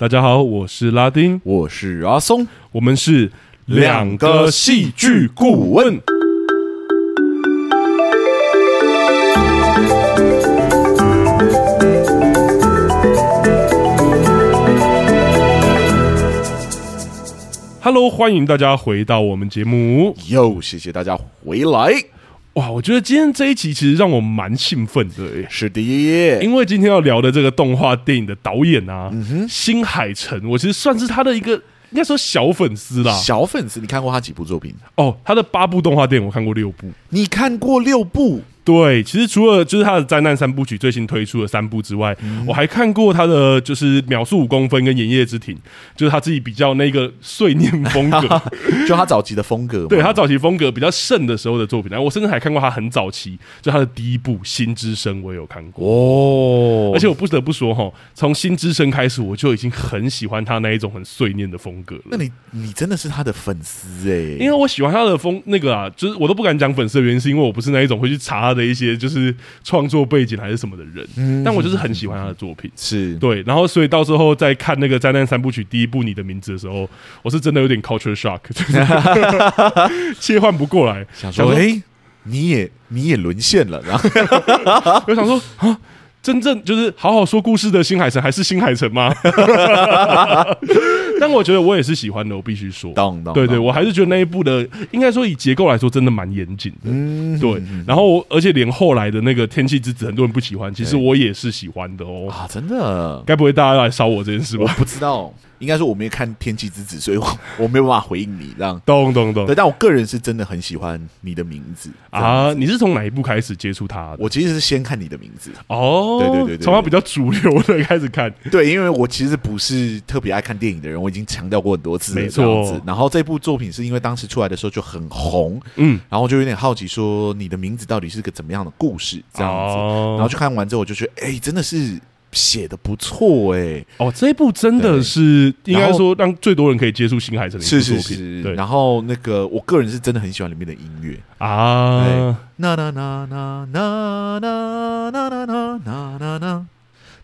大家好，我是拉丁，我是阿松，我们是两个戏剧顾问。Hello，欢迎大家回到我们节目。又，谢谢大家回来。哇，我觉得今天这一集其实让我蛮兴奋的。是的，因为今天要聊的这个动画电影的导演啊，嗯哼，新海诚，我其实算是他的一个应该说小粉丝啦。小粉丝，你看过他几部作品？哦，他的八部动画电影我看过六部。你看过六部？对，其实除了就是他的灾难三部曲最新推出的三部之外，嗯、我还看过他的就是秒速五公分跟炎夜之庭，就是他自己比较那个碎念风格，就他早期的风格。对，他早期风格比较盛的时候的作品，然后我甚至还看过他很早期，就他的第一部《心之声》，我也有看过哦。而且我不得不说哈，从《心之声》开始，我就已经很喜欢他那一种很碎念的风格了。那你你真的是他的粉丝哎、欸？因为我喜欢他的风那个啊，就是我都不敢讲粉丝的原因，是因为我不是那一种会去查他的。一些就是创作背景还是什么的人，嗯、但我就是很喜欢他的作品，是对，然后所以到时候在看那个灾难三部曲第一部《你的名字》的时候，我是真的有点 culture shock，切换不过来，想说，哎、欸，你也你也沦陷了，然后 我想说啊。真正就是好好说故事的新海诚还是新海诚吗？但我觉得我也是喜欢的，我必须说，对对，我还是觉得那一部的，应该说以结构来说，真的蛮严谨的。嗯，对。然后，而且连后来的那个《天气之子》，很多人不喜欢，其实我也是喜欢的哦。啊，真的？该不会大家来烧我这件事吧？我不知道。应该说我没有看《天气之子》，所以我 我没有办法回应你这样。懂懂懂。对，但我个人是真的很喜欢你的名字啊！你是从哪一部开始接触他的？我其实是先看你的名字哦。对对对对，从他比较主流的开始看。对，因为我其实不是特别爱看电影的人，我已经强调过很多次，没错。然后这部作品是因为当时出来的时候就很红，嗯，然后就有点好奇，说你的名字到底是个怎么样的故事这样子。然后去看完之后，我就觉得，哎，真的是。写的不错哎、欸，哦，这一部真的是应该说让最多人可以接触新海诚的一部作品。是是是，对。然后那个我个人是真的很喜欢里面的音乐啊，那那那那那那那那那那。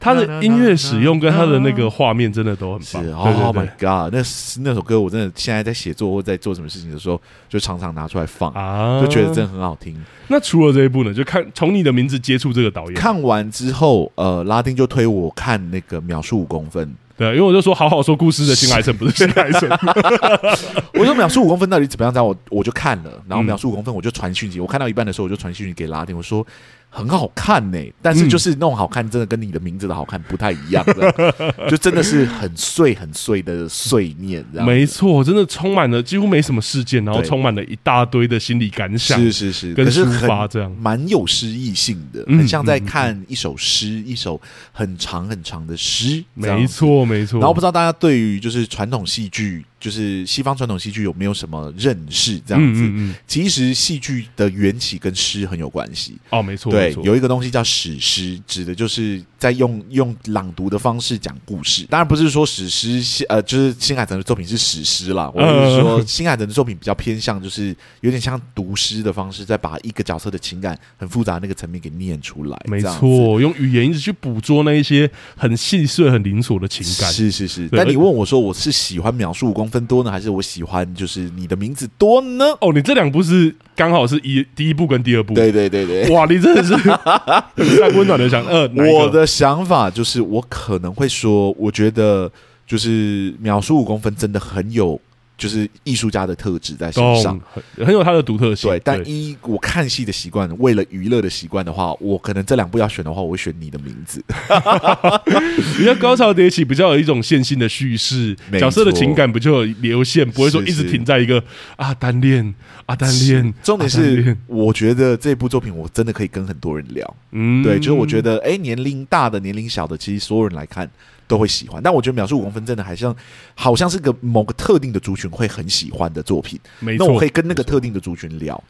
他的音乐使用跟他的那个画面真的都很棒。是，Oh my God，那那首歌我真的现在在写作或在做什么事情的时候，就常常拿出来放啊，就觉得真的很好听。那除了这一部呢？就看从你的名字接触这个导演，看完之后，呃，拉丁就推我看那个秒速五公分。对，因为我就说好好说故事的新海诚不是新海诚。我说秒速五公分到底怎么样？这样我我就看了，然后秒速五公分我就传讯息，我看到一半的时候我就传讯息给拉丁，我说。很好看呢、欸，但是就是那种好看，真的跟你的名字的好看不太一样的，就真的是很碎很碎的碎念，没错，真的充满了几乎没什么事件，然后充满了一大堆的心理感想，是是是，跟抒发这样，蛮有诗意性的，很像在看一首诗，一首很长很长的诗，没错没错。然后不知道大家对于就是传统戏剧。就是西方传统戏剧有没有什么认识这样子？嗯嗯嗯，其实戏剧的缘起跟诗很有关系哦，没错，对，有一个东西叫史诗，指的就是在用用朗读的方式讲故事。当然不是说史诗，呃，就是新海诚的作品是史诗啦。我是说新海诚的作品比较偏向，就是有点像读诗的方式，在把一个角色的情感很复杂的那个层面给念出来。没错，用语言一直去捕捉那一些很细碎、很零碎的情感。是是是。但你问我说，我是喜欢秒速五公分多呢，还是我喜欢就是你的名字多呢？哦，你这两部是刚好是一第一部跟第二部。对对对对，哇，你真的是 很温暖的想。呃，我的想法就是，我可能会说，我觉得就是秒速五公分真的很有。就是艺术家的特质在身上，很有他的独特性。对，但一我看戏的习惯，为了娱乐的习惯的话，我可能这两部要选的话，我会选你的名字。比较高潮迭起，比较有一种线性的叙事，角色的情感不就有流线，不会说一直停在一个啊单恋啊单恋。重点是，我觉得这部作品我真的可以跟很多人聊。嗯，对，就是我觉得，哎，年龄大的、年龄小的，其实所有人来看。都会喜欢，但我觉得秒速五公分真的还像，好像是个某个特定的族群会很喜欢的作品。没错，那我可以跟那个特定的族群聊，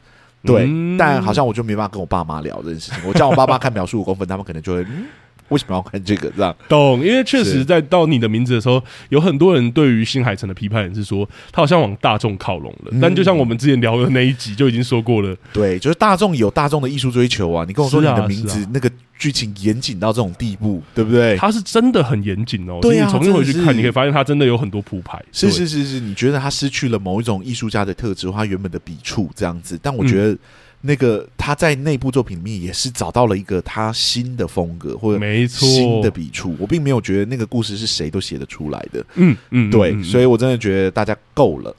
对，嗯、但好像我就没办法跟我爸妈聊这件事情。我叫我爸妈看秒速五公分，他们可能就会。嗯 为什么要看这个？这样懂？因为确实在到你的名字的时候，有很多人对于新海诚的批判是说，他好像往大众靠拢了。嗯、但就像我们之前聊的那一集就已经说过了，对，就是大众有大众的艺术追求啊。你跟我说你的名字那个剧情严谨到这种地步，对不对？他是真的很严谨哦。对啊，你重新回去看，你可以发现他真的有很多铺排。是是是是，你觉得他失去了某一种艺术家的特质，他原本的笔触这样子，但我觉得、嗯。那个他在那部作品里面也是找到了一个他新的风格或者没错。新的笔触，我并没有觉得那个故事是谁都写得出来的。嗯嗯，对嗯，所以我真的觉得大家够了，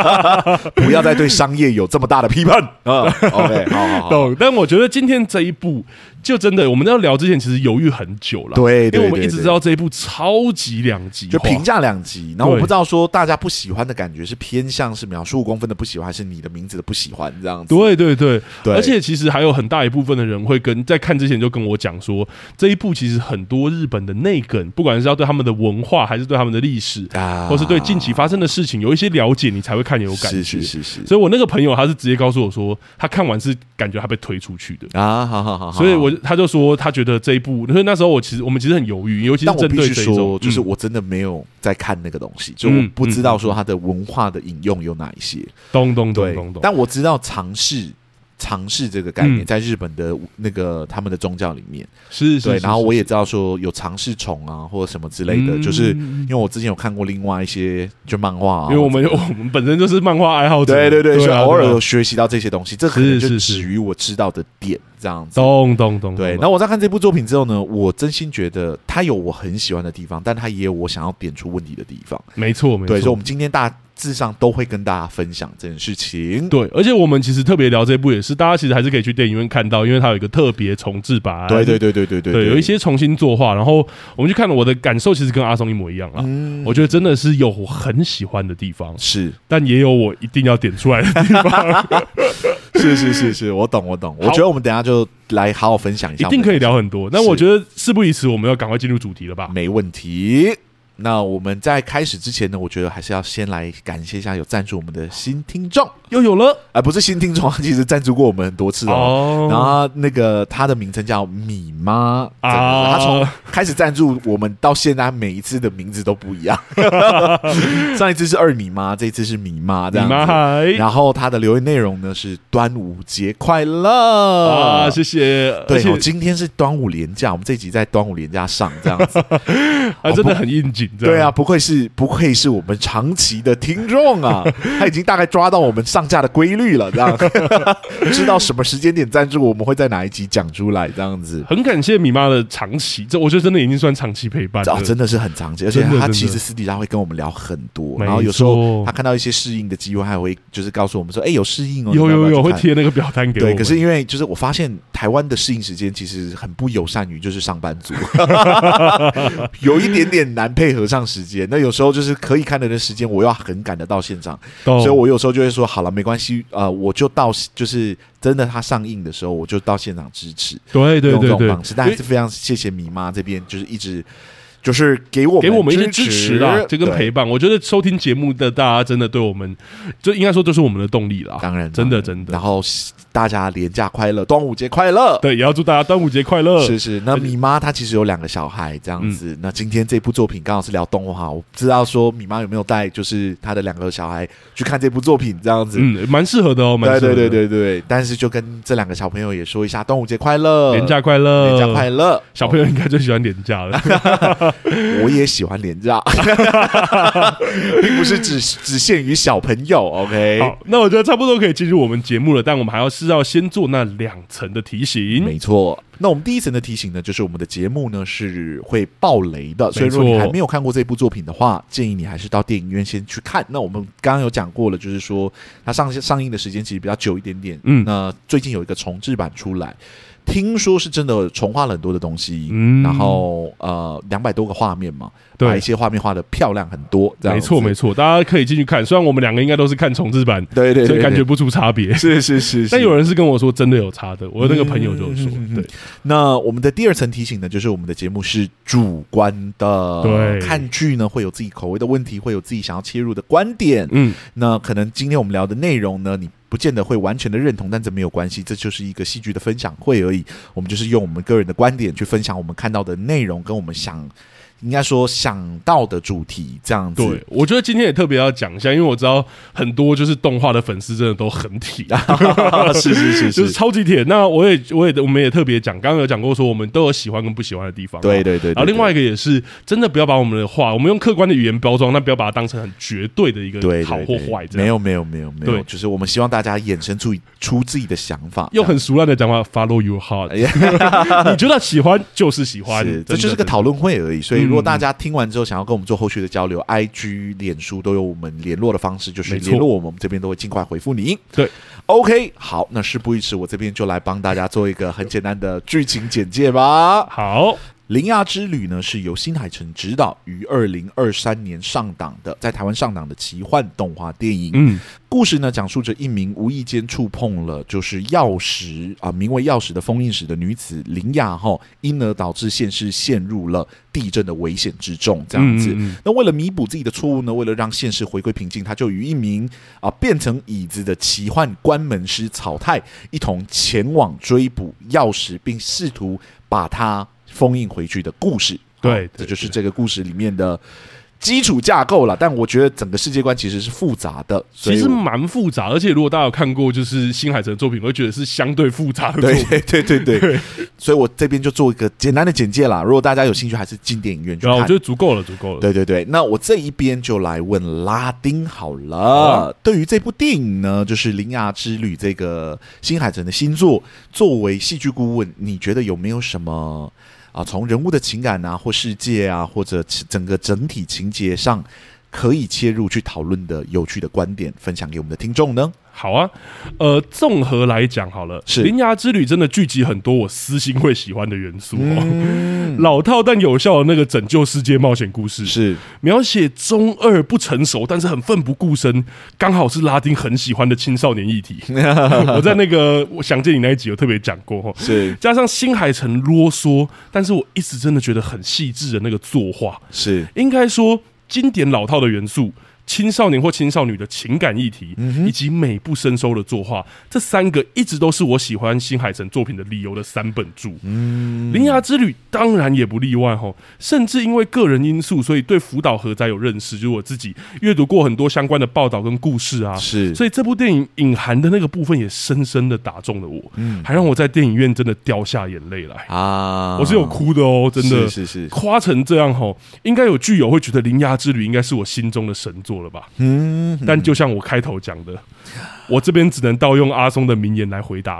不要再对商业有这么大的批判 啊。OK，好好好，懂。但我觉得今天这一部。就真的，我们要聊之前其实犹豫很久了，对，对，对，对，因为我们一直知道这一部超级两极，就评价两极。然后我不知道说大家不喜欢的感觉是偏向是秒速五公分的不喜欢，还是你的名字的不喜欢这样子。对对对对，而且其实还有很大一部分的人会跟在看之前就跟我讲说，这一部其实很多日本的内梗，不管是要对他们的文化，还是对他们的历史，啊，或是对近期发生的事情有一些了解，你才会看有感觉。是是是是。所以我那个朋友他是直接告诉我说，他看完是感觉他被推出去的啊，好好好，所以我他就说他。觉得这一部，所以那时候我其实我们其实很犹豫，尤其是针对这种，就是我真的没有在看那个东西，嗯、就我不知道说它的文化的引用有哪一些。咚咚咚咚咚，但我知道尝试。尝试这个概念，在日本的那个他们的宗教里面。是，对。然后我也知道说有尝试虫啊，或者什么之类的，就是因为我之前有看过另外一些就漫画，因为我们我们本身就是漫画爱好者，对对对，所以偶尔有学习到这些东西，这可能就止于我知道的点这样子。咚咚咚，对。然后我在看这部作品之后呢，我真心觉得它有我很喜欢的地方，但它也有我想要点出问题的地方。没错，没错。对，所以我们今天大。致上都会跟大家分享这件事情。对，而且我们其实特别聊这一部，也是大家其实还是可以去电影院看到，因为它有一个特别重置版。对对对对对对，对，有一些重新作画。然后我们去看了，我的感受其实跟阿松一模一样啊。嗯，我觉得真的是有我很喜欢的地方，是，但也有我一定要点出来的地方。是是是是，我懂我懂。我觉得我们等一下就来好好分享一下，一定可以聊很多。那我觉得事不宜迟，我们要赶快进入主题了吧？没问题。那我们在开始之前呢，我觉得还是要先来感谢一下有赞助我们的新听众，又有了，哎、呃、不是新听众，其实赞助过我们很多次哦。哦然后那个他的名称叫米妈啊，他从开始赞助我们到现在，每一次的名字都不一样。上一次是二米妈，这一次是米妈，这样。然后他的留言内容呢是端午节快乐啊，谢谢。对，哦，今天是端午连假，我们这集在端午连假上，这样子，啊真的很应景。对啊，不愧是不愧是我们长期的听众啊，他已经大概抓到我们上架的规律了，这样 知道什么时间点赞助，我们会在哪一集讲出来，这样子。很感谢米妈的长期，这我觉得真的已经算长期陪伴了，哦，真的是很长期，而且他其实私底下会跟我们聊很多，然后有时候他看到一些适应的机会，还会就是告诉我们说，哎，有适应哦，有有有，会贴那个表单给我。对，可是因为就是我发现台湾的适应时间其实很不友善于就是上班族，有一点点难配合。合上时间，那有时候就是可以看的人时间，我要很赶得到现场，所以我有时候就会说，好了，没关系，呃，我就到，就是真的它上映的时候，我就到现场支持，对对对对，用这种方式，但还是非常谢谢米妈这边，就是一直。就是给我们给我们一些支持啊，这个陪伴。我觉得收听节目的大家真的对我们，就应该说都是我们的动力了。当然，真的真的。然后大家廉假快乐，端午节快乐。对，也要祝大家端午节快乐。是是。那米妈她其实有两个小孩，这样子。那今天这部作品刚好是聊动画，我不知道说米妈有没有带，就是她的两个小孩去看这部作品，这样子。嗯，蛮适合的哦。对对对对对。但是就跟这两个小朋友也说一下，端午节快乐，廉假快乐，廉假快乐。小朋友应该最喜欢廉假了。我也喜欢连假，并不是只只限于小朋友。OK，好，那我觉得差不多可以进入我们节目了，但我们还要是要先做那两层的提醒。没错，那我们第一层的提醒呢，就是我们的节目呢是会爆雷的，所以如果你还没有看过这部作品的话，建议你还是到电影院先去看。那我们刚刚有讲过了，就是说它上上映的时间其实比较久一点点。嗯，那最近有一个重制版出来。听说是真的重画了很多的东西，嗯，然后呃，两百多个画面嘛，对，把一些画面画的漂亮很多，这样没错没错，大家可以进去看。虽然我们两个应该都是看重制版，对对，对，对，就感觉不出差别，是是是，是。但有人是跟我说真的有差的，我的那个朋友就说，嗯、对。那我们的第二层提醒呢，就是我们的节目是主观的，对，看剧呢会有自己口味的问题，会有自己想要切入的观点，嗯，那可能今天我们聊的内容呢，你。不见得会完全的认同，但这没有关系，这就是一个戏剧的分享会而已。我们就是用我们个人的观点去分享我们看到的内容，跟我们想。应该说想到的主题这样子，对，我觉得今天也特别要讲一下，因为我知道很多就是动画的粉丝真的都很铁，是是是，是，就是超级铁。那我也我也我们也特别讲，刚刚有讲过说我们都有喜欢跟不喜欢的地方，对对对，对。然后另外一个也是真的不要把我们的话，我们用客观的语言包装，那不要把它当成很绝对的一个好或坏。没有没有没有没有，就是我们希望大家衍生出出自己的想法，用很熟烂的讲法，Follow your heart，你觉得喜欢就是喜欢，这就是个讨论会而已。所以如果大家听完。之后想要跟我们做后续的交流，IG、脸书都有我们联络的方式，就是联络我们，我们这边都会尽快回复你。对，OK，好，那事不宜迟，我这边就来帮大家做一个很简单的剧情简介吧。好。《铃芽之旅》呢是由新海诚执导，于二零二三年上档的，在台湾上档的奇幻动画电影。嗯，故事呢讲述着一名无意间触碰了就是钥匙啊，名为钥匙的封印石的女子铃芽哈，因而导致现实陷入了地震的危险之中。这样子，嗯嗯，那为了弥补自己的错误呢，为了让现实回归平静，他就与一名啊变成椅子的奇幻关门师草太一同前往追捕钥匙，并试图把它。封印回去的故事，对，这就是这个故事里面的基础架构了。但我觉得整个世界观其实是复杂的，其实蛮复杂。而且如果大家有看过就是新海诚的作品，我会觉得是相对复杂的作品。对对对对，对，所以我这边就做一个简单的简介啦。如果大家有兴趣，还是进电影院去看，我觉得足够了，足够了。对对对，那我这一边就来问拉丁好了。啊、对于这部电影呢，就是《铃芽之旅》这个新海诚的新作，作为戏剧顾问，你觉得有没有什么？啊，从人物的情感啊，或世界啊，或者整个整体情节上，可以切入去讨论的有趣的观点，分享给我们的听众呢？好啊，呃，综合来讲好了，是《铃芽之旅》真的聚集很多我私心会喜欢的元素哦，嗯、老套但有效的那个拯救世界冒险故事，是。描写中二不成熟，但是很奋不顾身，刚好是拉丁很喜欢的青少年议题。我在那个我想见你那一集有特别讲过哈，是。加上新海诚啰嗦，但是我一直真的觉得很细致的那个作画，是。应该说经典老套的元素。青少年或青少女的情感议题，以及美不胜收的作画，这三个一直都是我喜欢新海诚作品的理由的三本柱。嗯，《铃芽之旅》当然也不例外哈，甚至因为个人因素，所以对福岛核灾有认识，就是我自己阅读过很多相关的报道跟故事啊，是，所以这部电影隐含的那个部分也深深的打中了我，嗯，还让我在电影院真的掉下眼泪来。啊，我是有哭的哦，真的。是是夸成这样哈，应该有剧友会觉得《铃芽之旅》应该是我心中的神作。了吧，嗯，但就像我开头讲的，我这边只能盗用阿松的名言来回答，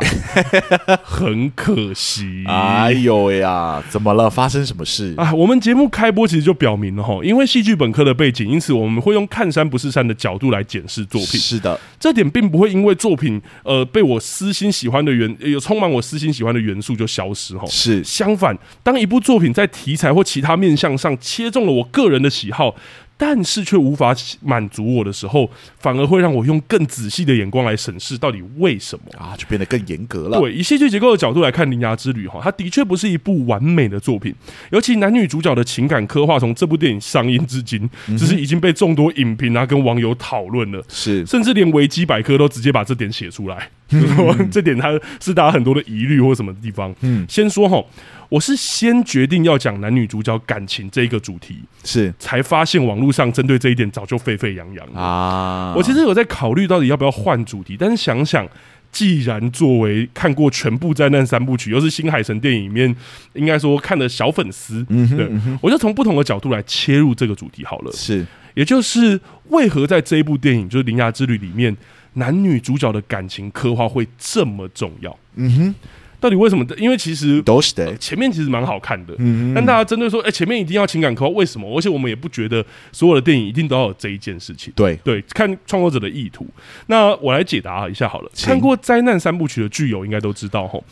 很可惜。哎呦呀，怎么了？发生什么事啊？我们节目开播其实就表明了哈，因为戏剧本科的背景，因此我们会用看山不是山的角度来检视作品。是的，这点并不会因为作品呃被我私心喜欢的元有充满我私心喜欢的元素就消失哈。是相反，当一部作品在题材或其他面向上切中了我个人的喜好。但是却无法满足我的时候，反而会让我用更仔细的眼光来审视到底为什么。啊，就变得更严格了。对，以戏剧结构的角度来看，《铃芽之旅》哈，它的确不是一部完美的作品，尤其男女主角的情感刻画，从这部电影上映至今，只是已经被众多影评啊跟网友讨论了，是，甚至连维基百科都直接把这点写出来，就是说这点他是大家很多的疑虑或什么地方。嗯，先说哈。我是先决定要讲男女主角感情这一个主题，是才发现网络上针对这一点早就沸沸扬扬啊！我其实有在考虑到底要不要换主题，但是想想，既然作为看过全部灾难三部曲，又是新海诚电影里面应该说看的小粉丝，嗯哼，对，我就从不同的角度来切入这个主题好了。是，也就是为何在这一部电影就是《铃芽之旅》里面，男女主角的感情刻画会这么重要？嗯哼。到底为什么？因为其实都是的，前面其实蛮好看的，嗯，但大家针对说，哎，前面一定要情感刻画，为什么？而且我们也不觉得所有的电影一定都要有这一件事情，对对，看创作者的意图。那我来解答一下好了，看过灾难三部曲的剧友应该都知道，吼，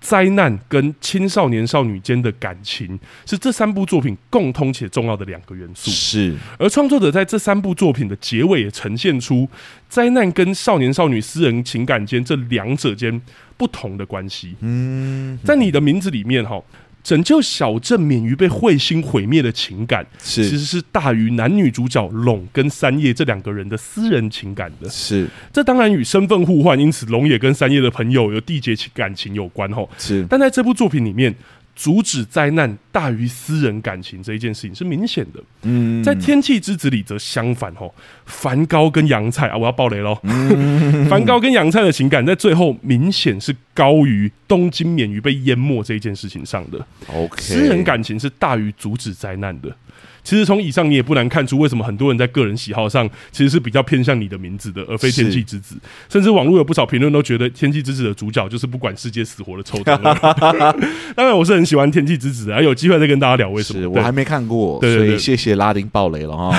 灾难跟青少年少女间的感情是这三部作品共通且重要的两个元素，是。而创作者在这三部作品的结尾也呈现出灾难跟少年少女私人情感间这两者间。不同的关系，嗯，在你的名字里面哈，拯救小镇免于被彗星毁灭的情感，是其实是大于男女主角龙跟三叶这两个人的私人情感的。是，这当然与身份互换，因此龙也跟三叶的朋友有缔结感情有关吼。是，但在这部作品里面。阻止灾难大于私人感情这一件事情是明显的。嗯，在《天气之子》里则相反哦，梵高跟杨菜啊，我要爆雷喽。梵高跟杨菜的情感在最后明显是高于东京免于被淹没这一件事情上的。OK，私人感情是大于阻止灾难的。其实从以上你也不难看出，为什么很多人在个人喜好上其实是比较偏向你的名字的，而非天气之子。甚至网络有不少评论都觉得天气之子的主角就是不管世界死活的臭德。当然，我是很喜欢天气之子的，有机会再跟大家聊为什么。我还没看过，所以谢谢拉丁暴雷了哈。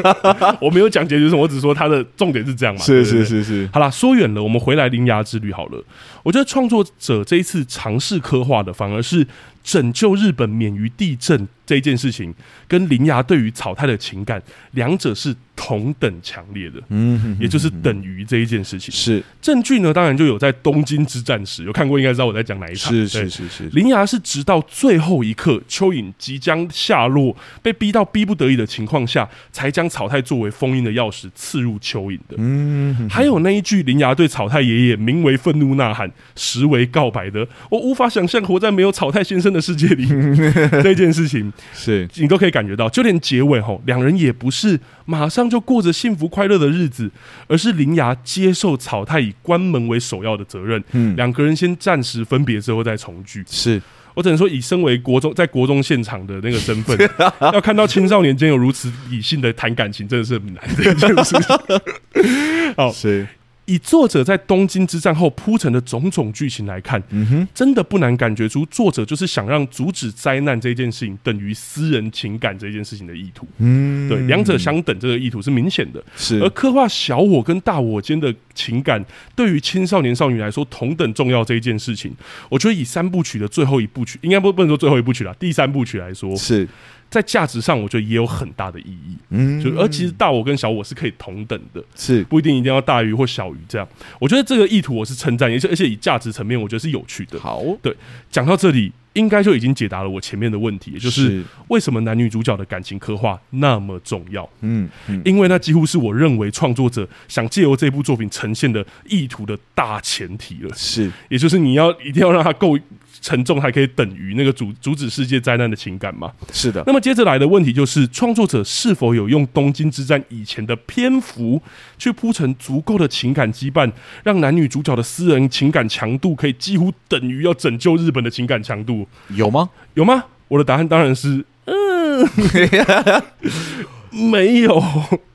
我没有讲结局什么，我只说它的重点是这样嘛。是是是是。好啦，说远了，我们回来《铃芽之旅》好了。我觉得创作者这一次尝试刻画的，反而是。拯救日本免于地震这件事情，跟林芽对于草太的情感，两者是同等强烈的，嗯，也就是等于这一件事情。是。证据呢，当然就有在东京之战时有看过，应该知道我在讲哪一场。是是是是，铃芽是直到最后一刻，蚯蚓即将下落，被逼到逼不得已的情况下，才将草太作为封印的钥匙刺入蚯蚓的。嗯，还有那一句铃芽对草太爷爷名为愤怒呐喊，实为告白的，我无法想象活在没有草太先生的世界里，这件事情。是。你都可以感觉到，就连结尾吼，两人也不是马上就过着幸福快乐的日子，而是林芽接受草太以关门为首要的责任，嗯，两个人先暂时分别之后再重聚。是我只能说，以身为国中在国中现场的那个身份，要看到青少年间有如此理性的谈感情，真的是很难 的一件事情。好，是。以作者在东京之战后铺陈的种种剧情来看，嗯哼，真的不难感觉出作者就是想让阻止灾难这件事情等于私人情感这件事情的意图。嗯，对，两者相等这个意图是明显的。是，而刻画小我跟大我间的情感，对于青少年少女来说同等重要这一件事情，我觉得以三部曲的最后一部曲，应该不不能说最后一部曲了，第三部曲来说是。在价值上，我觉得也有很大的意义。嗯，就而其实大我跟小我是可以同等的，是不一定一定要大于或小于这样。我觉得这个意图我是称赞，而且而且以价值层面，我觉得是有趣的。好，对，讲到这里，应该就已经解答了我前面的问题，也就是为什么男女主角的感情刻画那么重要？嗯，因为那几乎是我认为创作者想借由这部作品呈现的意图的大前提了。是，也就是你要一定要让他够。沉重还可以等于那个阻阻止世界灾难的情感吗？是的。那么接着来的问题就是，创作者是否有用东京之战以前的篇幅去铺成足够的情感羁绊，让男女主角的私人情感强度可以几乎等于要拯救日本的情感强度？有吗？有吗？我的答案当然是，嗯，没有。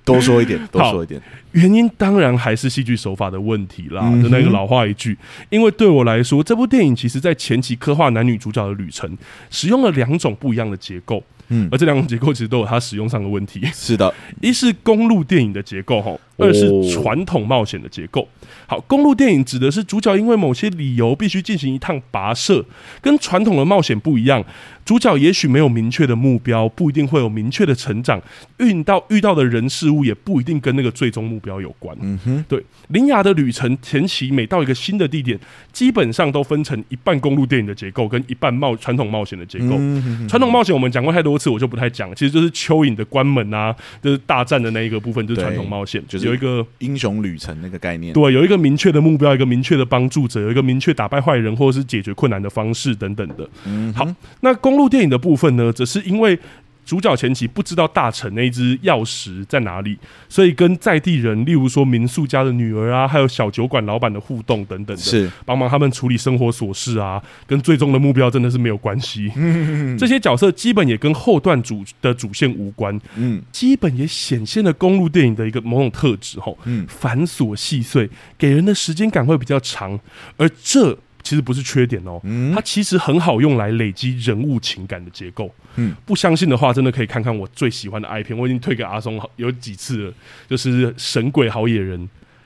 多说一点，多说一点。原因当然还是戏剧手法的问题啦，就那个老话一句。因为对我来说，这部电影其实在前期刻画男女主角的旅程，使用了两种不一样的结构。嗯，而这两种结构其实都有它使用上的问题。是的，一是公路电影的结构，哈，二是传统冒险的结构。好，公路电影指的是主角因为某些理由必须进行一趟跋涉，跟传统的冒险不一样。主角也许没有明确的目标，不一定会有明确的成长，遇到遇到的人事物也不一定跟那个最终目标有关。嗯哼，对，铃芽的旅程前期每到一个新的地点，基本上都分成一半公路电影的结构，跟一半冒传统冒险的结构。传统冒险我们讲过太多次，我就不太讲，其实就是蚯蚓的关门啊，就是大战的那一个部分，就是传统冒险，就是有一个英雄旅程那个概念。对，有一个明确的目标，一个明确的帮助者，有一个明确打败坏人或者是解决困难的方式等等的。嗯，好，那公路电影的部分呢，则是因为主角前期不知道大臣那一只钥匙在哪里，所以跟在地人，例如说民宿家的女儿啊，还有小酒馆老板的互动等等的，是帮忙他们处理生活琐事啊，跟最终的目标真的是没有关系。嗯，这些角色基本也跟后段主的主线无关。嗯，基本也显现了公路电影的一个某种特质吼，嗯，繁琐细碎，给人的时间感会比较长，而这。其实不是缺点哦，它其实很好用来累积人物情感的结构。嗯，不相信的话，真的可以看看我最喜欢的 I 片，我已经推给阿松有几次了，就是《神鬼好野人》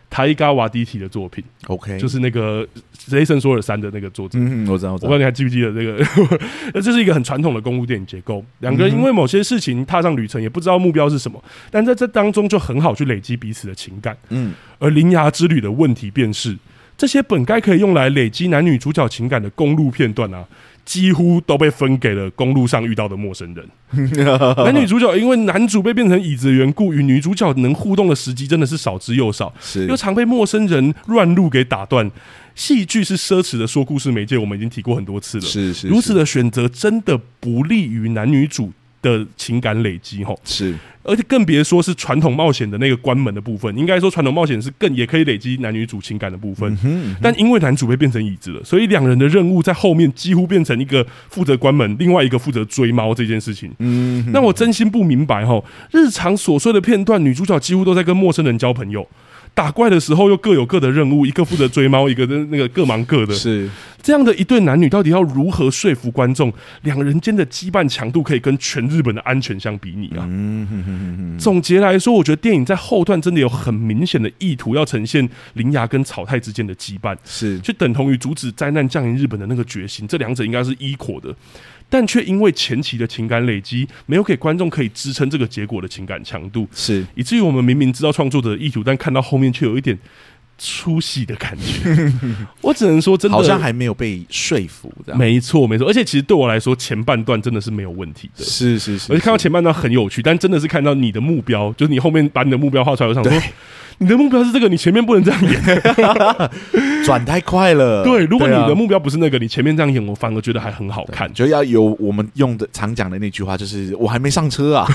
塔伊加瓦迪提的作品。OK，就是那个雷神索尔三的那个作者。嗯，我知道，我知道，我不知道你还记不记得这个？那 这是一个很传统的公路电影结构，两个人因为某些事情踏上旅程，也不知道目标是什么，但在这当中就很好去累积彼此的情感。嗯，而铃芽之旅的问题便是。这些本该可以用来累积男女主角情感的公路片段啊，几乎都被分给了公路上遇到的陌生人。男女主角因为男主被变成椅子的缘故，与女主角能互动的时机真的是少之又少，又常被陌生人乱入给打断。戏剧是奢侈的说故事媒介，我们已经提过很多次了。是是，如此的选择真的不利于男女主的情感累积，吼。是。而且更别说是传统冒险的那个关门的部分，应该说传统冒险是更也可以累积男女主情感的部分。但因为男主被变成椅子了，所以两人的任务在后面几乎变成一个负责关门，另外一个负责追猫这件事情。嗯，那我真心不明白哈，日常琐碎的片段，女主角几乎都在跟陌生人交朋友。打怪的时候又各有各的任务，一个负责追猫，一个的那个各忙各的。是这样的一对男女，到底要如何说服观众，两人间的羁绊强度可以跟全日本的安全相比拟啊？嗯哼哼哼。总结来说，我觉得电影在后段真的有很明显的意图，要呈现铃芽跟草太之间的羁绊，是就等同于阻止灾难降临日本的那个决心，这两者应该是一伙的。但却因为前期的情感累积，没有给观众可以支撑这个结果的情感强度，是以至于我们明明知道创作者的意图，但看到后面却有一点出戏的感觉。我只能说，真的好像还没有被说服。没错，没错。而且其实对我来说，前半段真的是没有问题的。是是是，而且看到前半段很有趣，但真的是看到你的目标，就是你后面把你的目标画出来，我想说。你的目标是这个，你前面不能这样演，转太快了。对，如果你的目标不是那个，你前面这样演，我反而觉得还很好看。就要有我们用的常讲的那句话，就是我还没上车啊，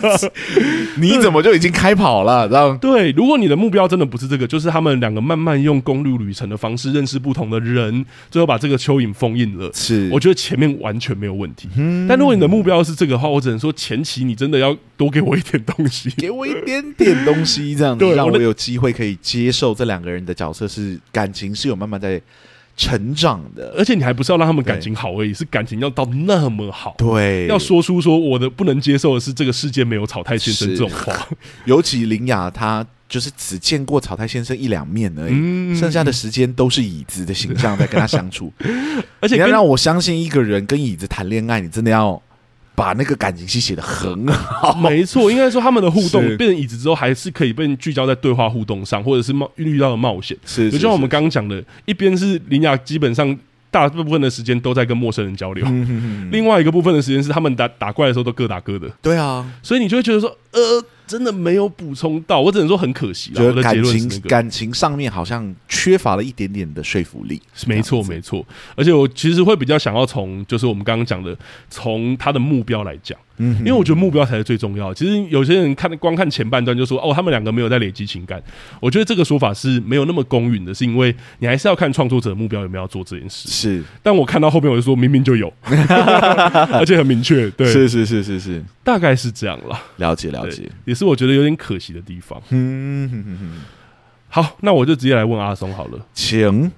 你怎么就已经开跑了？这样对。如果你的目标真的不是这个，就是他们两个慢慢用公路旅程的方式认识不同的人，最后把这个蚯蚓封印了。是，我觉得前面完全没有问题。但如果你的目标是这个的话，我只能说前期你真的要多给我一点东西，给我一点点东西，这样对。让我有机会可以接受这两个人的角色是感情是有慢慢在成长的，而且你还不是要让他们感情好而已，是感情要到那么好。对，要说出说我的不能接受的是这个世界没有草太先生这种话。尤其林雅她就是只见过草太先生一两面而已，剩下的时间都是椅子的形象在跟他相处。而且你要让我相信一个人跟椅子谈恋爱，你真的要。把那个感情戏写得很好，没错，应该说他们的互动变成椅子之后，还是可以被聚焦在对话互动上，或者是冒遇到的冒险。是，就像我们刚刚讲的，一边是林雅，基本上大部分的时间都在跟陌生人交流，另外一个部分的时间是他们打打怪的时候都各打各的。对啊，所以你就会觉得说，呃。真的没有补充到，我只能说很可惜。觉得感情感情上面好像缺乏了一点点的说服力。没错，没错。而且我其实会比较想要从，就是我们刚刚讲的，从他的目标来讲。嗯，因为我觉得目标才是最重要的。其实有些人看光看前半段就说哦，他们两个没有在累积情感。我觉得这个说法是没有那么公允的，是因为你还是要看创作者的目标有没有要做这件事。是，但我看到后面我就说明明就有，而且很明确。对，是是是是是，大概是这样了。了解了解，也是我觉得有点可惜的地方。嗯哼哼哼。好，那我就直接来问阿松好了，请。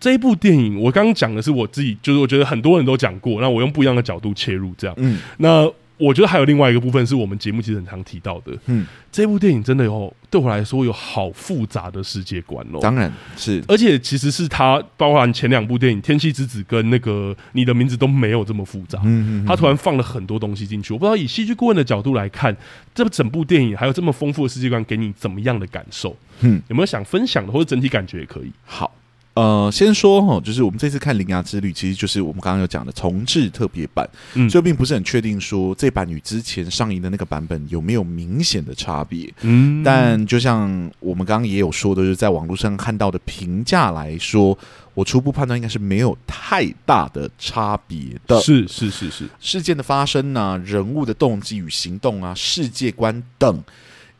这一部电影我刚刚讲的是我自己，就是我觉得很多人都讲过，那我用不一样的角度切入，这样。嗯，那。我觉得还有另外一个部分是我们节目其实很常提到的，嗯，这部电影真的有对我来说有好复杂的世界观哦，当然是，而且其实是它包含前两部电影《天气之子》跟那个《你的名字》都没有这么复杂，嗯嗯，它突然放了很多东西进去，我不知道以戏剧顾问的角度来看，这整部电影还有这么丰富的世界观，给你怎么样的感受？嗯，有没有想分享的或者整体感觉也可以？好。呃，先说哈，就是我们这次看《铃芽之旅》，其实就是我们刚刚有讲的重置特别版，嗯，所以并不是很确定说这版与之前上映的那个版本有没有明显的差别，嗯，但就像我们刚刚也有说的，就是在网络上看到的评价来说，我初步判断应该是没有太大的差别的，是是是是，事件的发生啊，人物的动机与行动啊，世界观等。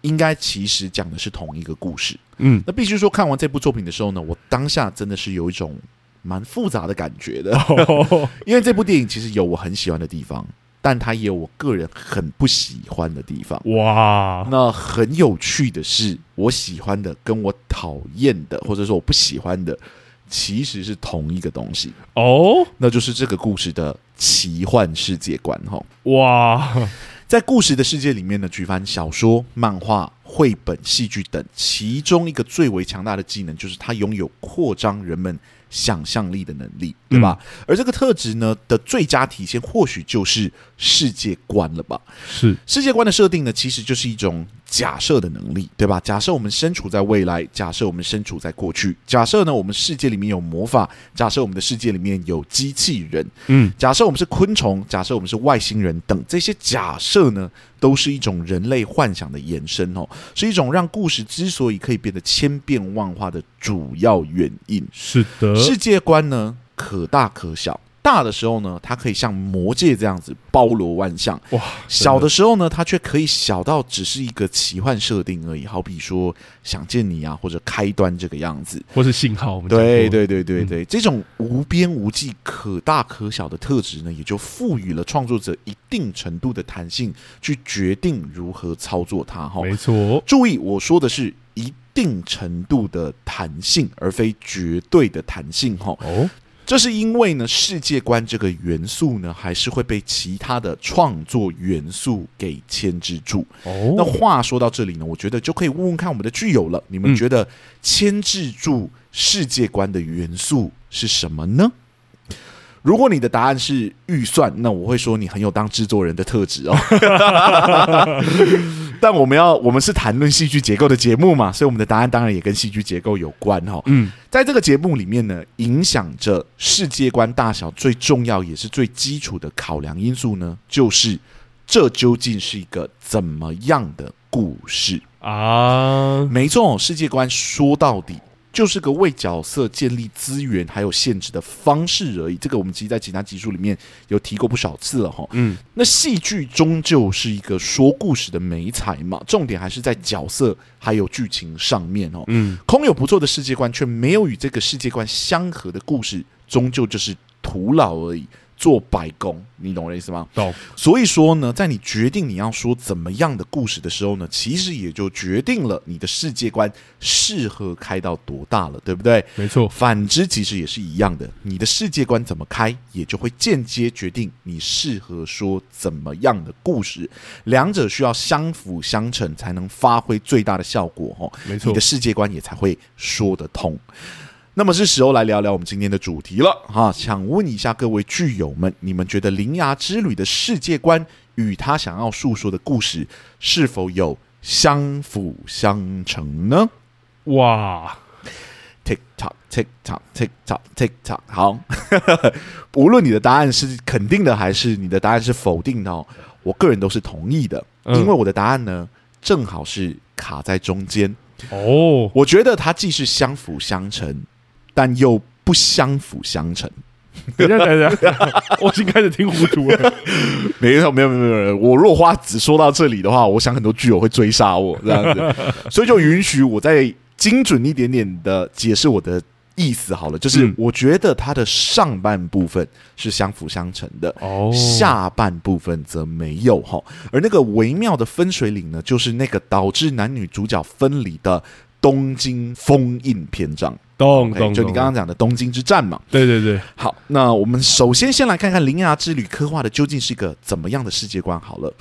应该其实讲的是同一个故事，嗯，那必须说看完这部作品的时候呢，我当下真的是有一种蛮复杂的感觉的，哦、因为这部电影其实有我很喜欢的地方，但它也有我个人很不喜欢的地方。哇，那很有趣的是，我喜欢的跟我讨厌的，或者说我不喜欢的，其实是同一个东西。哦，那就是这个故事的奇幻世界观。哈，哇。在故事的世界里面呢，举凡小说、漫画、绘本、戏剧等，其中一个最为强大的技能，就是它拥有扩张人们想象力的能力，对吧？嗯、而这个特质呢的最佳体现，或许就是世界观了吧？是世界观的设定呢，其实就是一种假设的能力，对吧？假设我们身处在未来，假设我们身处在过去，假设呢我们世界里面有魔法，假设我们的世界里面有机器人，嗯，假设我们是昆虫，假设我们是外星人等这些假设呢，都是一种人类幻想的延伸哦，是一种让故事之所以可以变得千变万化的主要原因。是的。世界观呢，可大可小。大的时候呢，它可以像魔界这样子包罗万象；哇，小的时候呢，它却可以小到只是一个奇幻设定而已。好比说，想见你啊，或者开端这个样子，或是信号。对对对对对，嗯、这种无边无际、可大可小的特质呢，也就赋予了创作者一定程度的弹性，去决定如何操作它。哈，没错。注意，我说的是。一定程度的弹性，而非绝对的弹性，哈。哦，这是因为呢，世界观这个元素呢，还是会被其他的创作元素给牵制住。哦，那话说到这里呢，我觉得就可以问问看我们的剧友了，你们觉得牵制住世界观的元素是什么呢？如果你的答案是预算，那我会说你很有当制作人的特质哦。但我们要，我们是谈论戏剧结构的节目嘛，所以我们的答案当然也跟戏剧结构有关哈。嗯，在这个节目里面呢，影响着世界观大小最重要也是最基础的考量因素呢，就是这究竟是一个怎么样的故事啊？没错，世界观说到底。就是个为角色建立资源还有限制的方式而已。这个我们其实，在其他集数里面有提过不少次了哈。嗯，那戏剧终究是一个说故事的美材嘛，重点还是在角色还有剧情上面哦。嗯，空有不错的世界观，却没有与这个世界观相合的故事，终究就是徒劳而已。做白工，你懂我的意思吗？懂。所以说呢，在你决定你要说怎么样的故事的时候呢，其实也就决定了你的世界观适合开到多大了，对不对？没错。反之，其实也是一样的，你的世界观怎么开，也就会间接决定你适合说怎么样的故事。两者需要相辅相成，才能发挥最大的效果。哦，没错。你的世界观也才会说得通。那么是时候来聊聊我们今天的主题了哈！想问一下各位剧友们，你们觉得《铃芽之旅》的世界观与他想要诉说的故事是否有相辅相成呢？哇！Tick tock, tick tock, tick tock, tick tock。好，无论你的答案是肯定的还是你的答案是否定的哦，我个人都是同意的，因为我的答案呢正好是卡在中间哦。我觉得它既是相辅相成。但又不相辅相成。等一下，等一下，我已经开始听糊涂了。没有，没有，没有，没有。我若话只说到这里的话，我想很多剧友会追杀我这样子，所以就允许我再精准一点点的解释我的意思好了。就是我觉得它的上半部分是相辅相成的，哦，下半部分则没有哈。而那个微妙的分水岭呢，就是那个导致男女主角分离的东京封印篇章。就你刚刚讲的东京之战嘛？对对对。好，那我们首先先来看看《铃芽之旅》刻画的究竟是一个怎么样的世界观。好了，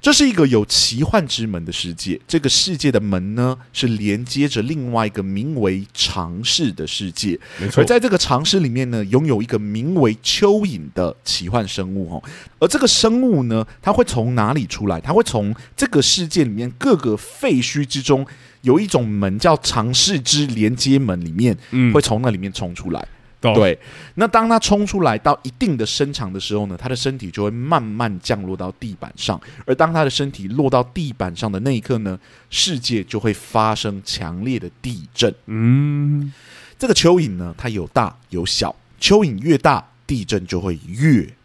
这是一个有奇幻之门的世界。这个世界的门呢，是连接着另外一个名为常世的世界。没错。而在这个常世里面呢，拥有一个名为蚯蚓的奇幻生物哦。而这个生物呢，它会从哪里出来？它会从这个世界里面各个废墟之中。有一种门叫尝试之连接门，里面会从那里面冲出来。嗯、对，那当它冲出来到一定的身长的时候呢，它的身体就会慢慢降落到地板上。而当它的身体落到地板上的那一刻呢，世界就会发生强烈的地震。嗯，这个蚯蚓呢，它有大有小，蚯蚓越大，地震就会越庞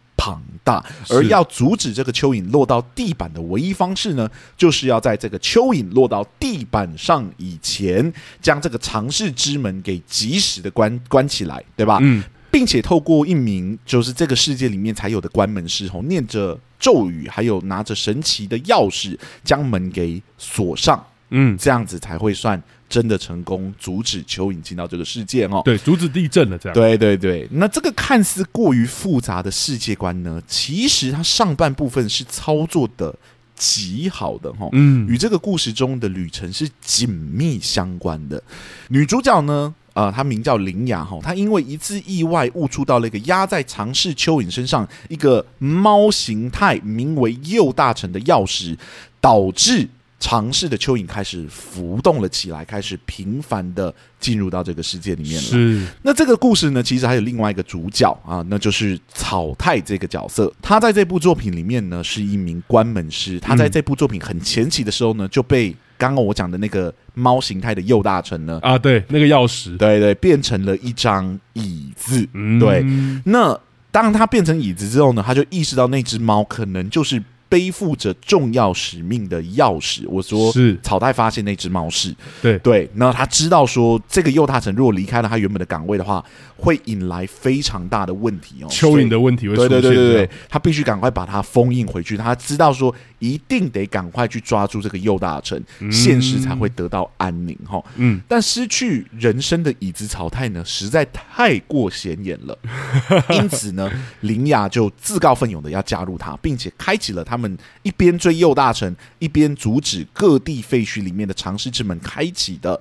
大，而要阻止这个蚯蚓落到地板的唯一方式呢，就是要在这个蚯蚓落到地板上以前，将这个常世之门给及时的关关起来，对吧？嗯，并且透过一名就是这个世界里面才有的关门师吼，念着咒语，还有拿着神奇的钥匙，将门给锁上。嗯，这样子才会算真的成功阻止蚯蚓进到这个世界哦。对，阻止地震了这样。对对对，那这个看似过于复杂的世界观呢，其实它上半部分是操作的极好的哈。嗯，与这个故事中的旅程是紧密相关的。女主角呢，呃，她名叫铃芽哈，她因为一次意外误触到了一个压在常世蚯蚓身上一个猫形态名为右大臣的钥匙，导致。常世的蚯蚓开始浮动了起来，开始频繁的进入到这个世界里面了。是，那这个故事呢，其实还有另外一个主角啊，那就是草太这个角色。他在这部作品里面呢，是一名关门师。他在这部作品很前期的时候呢，就被刚刚我讲的那个猫形态的右大臣呢，啊，对，那个钥匙，对对，变成了一张椅子。嗯、对，那当他变成椅子之后呢，他就意识到那只猫可能就是。背负着重要使命的钥匙，我说是草太发现那只猫是对。对，那他知道说这个右大臣如果离开了他原本的岗位的话，会引来非常大的问题哦，蚯蚓的问题会出现，对对对对对，他必须赶快把它封印回去。他知道说一定得赶快去抓住这个右大臣，嗯、现实才会得到安宁哈。嗯，但失去人生的椅子草太呢，实在太过显眼了，因此呢，林雅就自告奋勇的要加入他，并且开启了他们。一边追右大臣，一边阻止各地废墟里面的长世之门开启的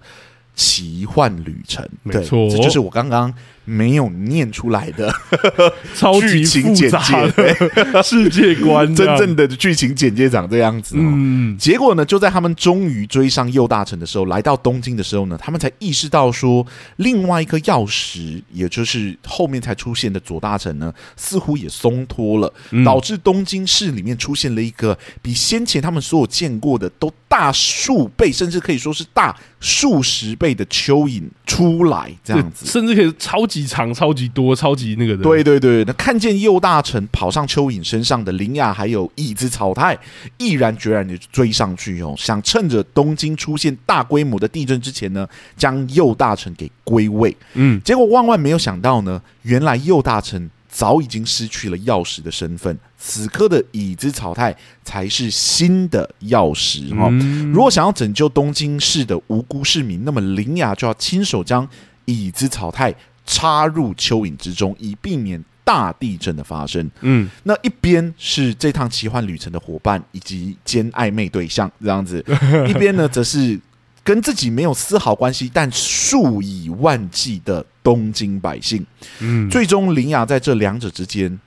奇幻旅程。没错，这就是我刚刚。没有念出来的 超级复杂的 世界观，真正的剧情简介长这样子。嗯，结果呢，就在他们终于追上右大臣的时候，来到东京的时候呢，他们才意识到说，另外一颗钥匙，也就是后面才出现的左大臣呢，似乎也松脱了，导致东京市里面出现了一个比先前他们所有见过的都大数倍，甚至可以说是大数十倍的蚯蚓出来，这样子，甚至可以超级。机场超级多，超级那个的。对对对，那看见右大臣跑上蚯蚓身上的林雅，还有椅子草太，毅然决然的追上去哦，想趁着东京出现大规模的地震之前呢，将右大臣给归位。嗯，结果万万没有想到呢，原来右大臣早已经失去了钥匙的身份，此刻的椅子草太才是新的钥匙哦。嗯，如果想要拯救东京市的无辜市民，那么林雅就要亲手将椅子草太。插入蚯蚓之中，以避免大地震的发生。嗯，那一边是这趟奇幻旅程的伙伴以及兼暧昧对象，这样子；一边呢，则是跟自己没有丝毫关系，但数以万计的东京百姓。嗯，最终林雅在这两者之间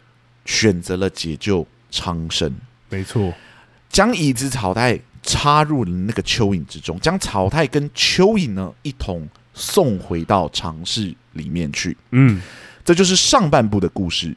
选择了解救苍生。没错，将椅子草太插入了那个蚯蚓之中，将草太跟蚯蚓呢一同送回到尝试里面去，嗯，这就是上半部的故事，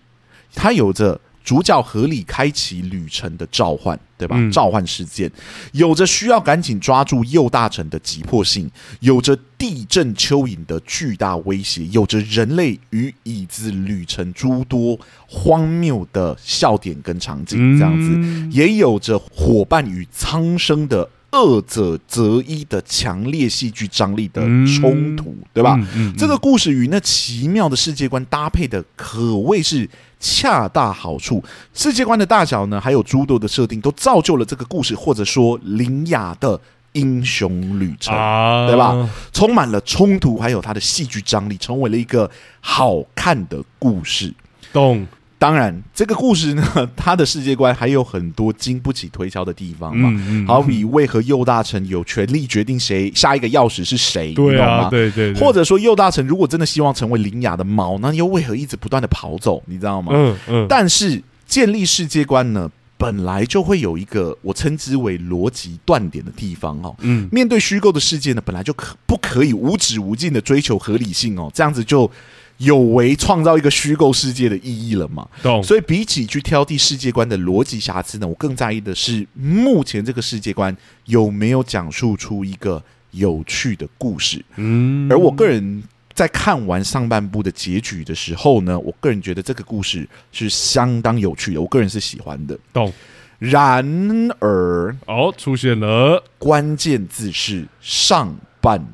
它有着主角合理开启旅程的召唤，对吧？嗯、召唤事件有着需要赶紧抓住右大臣的急迫性，有着地震蚯蚓的巨大威胁，有着人类与椅子旅程诸多荒谬的笑点跟场景，这样子，嗯、也有着伙伴与苍生的。二者择一的强烈戏剧张力的冲突，嗯、对吧？嗯嗯嗯、这个故事与那奇妙的世界观搭配的可谓是恰到好处。世界观的大小呢，还有诸多的设定，都造就了这个故事，或者说林雅的英雄旅程，啊、对吧？充满了冲突，还有它的戏剧张力，成为了一个好看的故事。懂。当然，这个故事呢，它的世界观还有很多经不起推敲的地方嘛。嗯嗯、好比为何右大臣有权利决定谁下一个钥匙是谁？对啊，你懂吗？对对对。或者说，右大臣如果真的希望成为林雅的猫，那又为何一直不断的跑走？你知道吗？嗯嗯。但是建立世界观呢，本来就会有一个我称之为逻辑断点的地方哦。嗯。面对虚构的世界呢，本来就可不可以无止无尽的追求合理性哦？这样子就。有违创造一个虚构世界的意义了嘛？懂。所以比起去挑剔世界观的逻辑瑕疵呢，我更在意的是目前这个世界观有没有讲述出一个有趣的故事。嗯。而我个人在看完上半部的结局的时候呢，我个人觉得这个故事是相当有趣的，我个人是喜欢的。懂。然而，哦，出现了关键字是上半。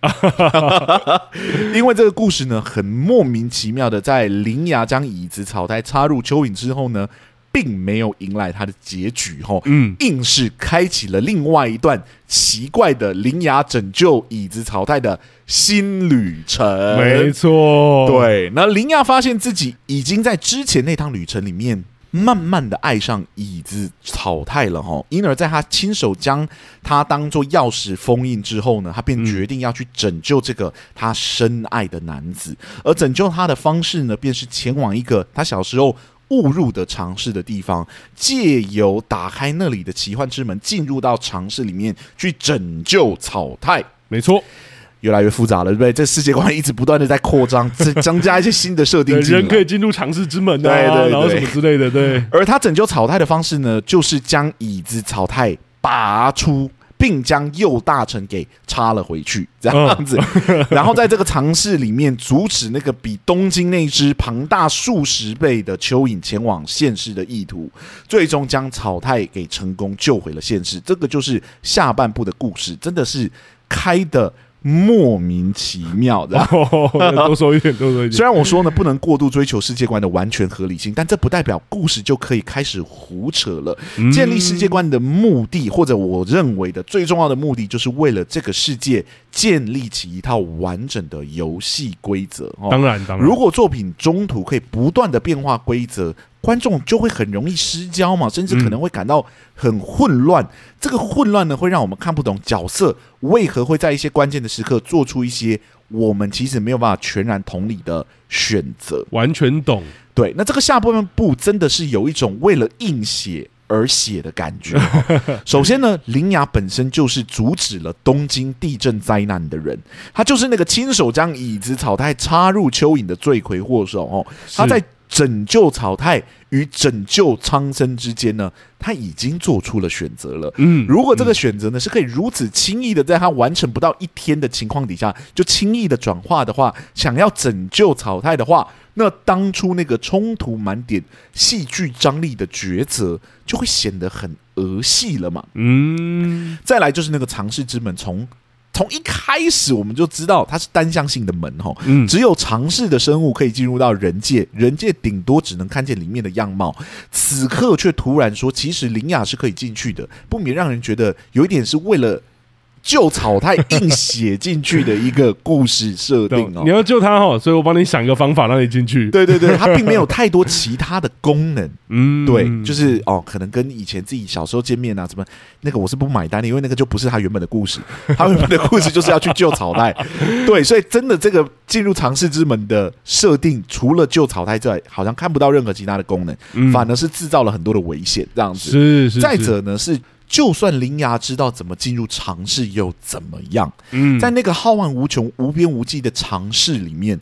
因为这个故事呢，很莫名其妙的，在铃芽将椅子草太插入蚯蚓之后呢，并没有迎来它的结局，吼，嗯，硬是开启了另外一段奇怪的铃芽拯救椅子草太的新旅程。没错，对，那铃芽发现自己已经在之前那趟旅程里面慢慢的爱上椅子草太了哈。因而，在他亲手将他当做钥匙封印之后呢，他便决定要去拯救这个他深爱的男子。而拯救他的方式呢，便是前往一个他小时候误入的尝试的地方，借由打开那里的奇幻之门，进入到尝试里面去拯救草太。没错。越来越复杂了，对不对？这世界观一直不断的在扩张，增 增加一些新的设定。人可以进入尝试之门，啊，对对，对，然后什么之类的，对。而他拯救草太的方式呢，就是将椅子草太拔出，并将右大臣给插了回去，这样子。哦、然后在这个尝试里面，阻止那个比东京那只庞大数十倍的蚯蚓前往现世的意图，最终将草太给成功救回了现世。这个就是下半部的故事，真的是开的。莫名其妙的，多说一点，多说一点。虽然我说呢，不能过度追求世界观的完全合理性，但这不代表故事就可以开始胡扯了。建立世界观的目的，或者我认为的最重要的目的，就是为了这个世界建立起一套完整的游戏规则。当然，当然，如果作品中途可以不断的变化规则。观众就会很容易失焦嘛，甚至可能会感到很混乱。嗯、这个混乱呢，会让我们看不懂角色为何会在一些关键的时刻做出一些我们其实没有办法全然同理的选择。完全懂，对。那这个下半部真的是有一种为了硬写而写的感觉。首先呢，林雅本身就是阻止了东京地震灾难的人，他就是那个亲手将椅子草太插入蚯蚓的罪魁祸首哦。他在。拯救草太与拯救苍生之间呢，他已经做出了选择了。嗯，如果这个选择呢是可以如此轻易的在他完成不到一天的情况底下就轻易的转化的话，想要拯救草太的话，那当初那个冲突满点、戏剧张力的抉择就会显得很儿戏了嘛。嗯，再来就是那个尝试之门从。从一开始我们就知道它是单向性的门哈，只有尝试的生物可以进入到人界，人界顶多只能看见里面的样貌。此刻却突然说，其实林雅是可以进去的，不免让人觉得有一点是为了。救草太硬写进去的一个故事设定哦，你要救他哦，所以我帮你想一个方法让你进去。对对对，它并没有太多其他的功能，嗯，对，就是哦，可能跟以前自己小时候见面啊，什么那个我是不买单的，因为那个就不是他原本的故事，他原本的故事就是要去救草太。对，所以真的这个进入尝试之门的设定，除了救草太之外，好像看不到任何其他的功能，嗯、反而是制造了很多的危险，这样子。是是，是。再者呢是。就算灵牙知道怎么进入尝试又怎么样？嗯，在那个浩瀚无穷、无边无际的尝试里面，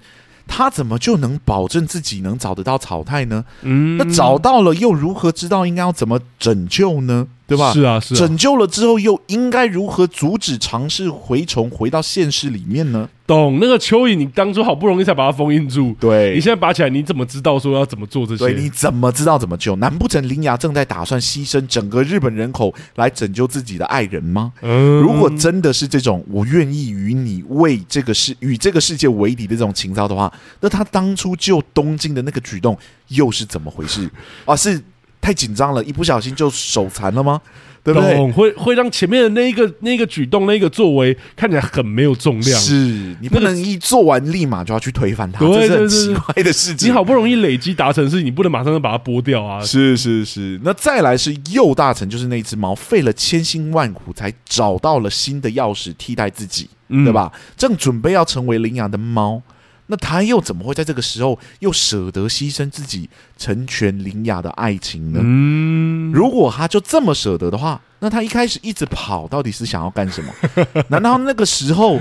他怎么就能保证自己能找得到草太呢？嗯，那找到了又如何知道应该要怎么拯救呢？对吧？是啊，是啊。拯救了之后又应该如何阻止尝试回虫回到现实里面呢？懂那个蚯蚓，你当初好不容易才把它封印住，对，你现在拔起来，你怎么知道说要怎么做这些？对，你怎么知道怎么救？难不成林芽正在打算牺牲整个日本人口来拯救自己的爱人吗？嗯，如果真的是这种我愿意与你为这个世与这个世界为敌的这种情操的话，那他当初救东京的那个举动又是怎么回事？啊，是太紧张了，一不小心就手残了吗？对不对？会会让前面的那一个那一个举动那一个作为看起来很没有重量。是你不能一做完立马就要去推翻它，这是很奇怪的事情。你好不容易累积达成，是你不能马上就把它剥掉啊！是是是。那再来是右大臣，就是那只猫，费了千辛万苦才找到了新的钥匙替代自己，嗯、对吧？正准备要成为羚羊的猫。那他又怎么会在这个时候又舍得牺牲自己成全林雅的爱情呢？嗯，如果他就这么舍得的话，那他一开始一直跑到底是想要干什么？难道那个时候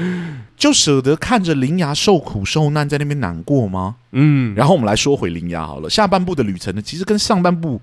就舍得看着林雅受苦受难在那边难过吗？嗯，然后我们来说回林雅好了，下半部的旅程呢，其实跟上半部。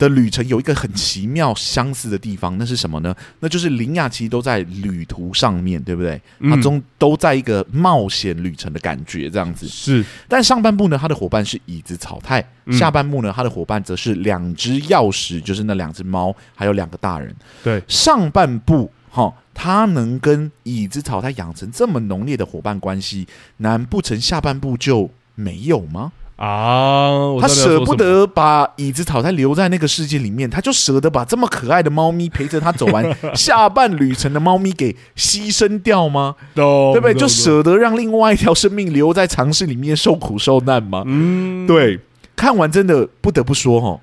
的旅程有一个很奇妙相似的地方，那是什么呢？那就是林雅其实都在旅途上面对不对？他中都在一个冒险旅程的感觉，这样子是。但上半部呢，他的伙伴是椅子草太；下半部呢，他的伙伴则是两只钥匙，就是那两只猫，还有两个大人。对，上半部哈，他能跟椅子草太养成这么浓烈的伙伴关系，难不成下半部就没有吗？啊！他舍不得把椅子草太留在那个世界里面，他就舍得把这么可爱的猫咪陪着他走完 下半旅程的猫咪给牺牲掉吗？对不对？就舍得让另外一条生命留在尝试里面受苦受难吗？嗯，对。看完真的不得不说哈，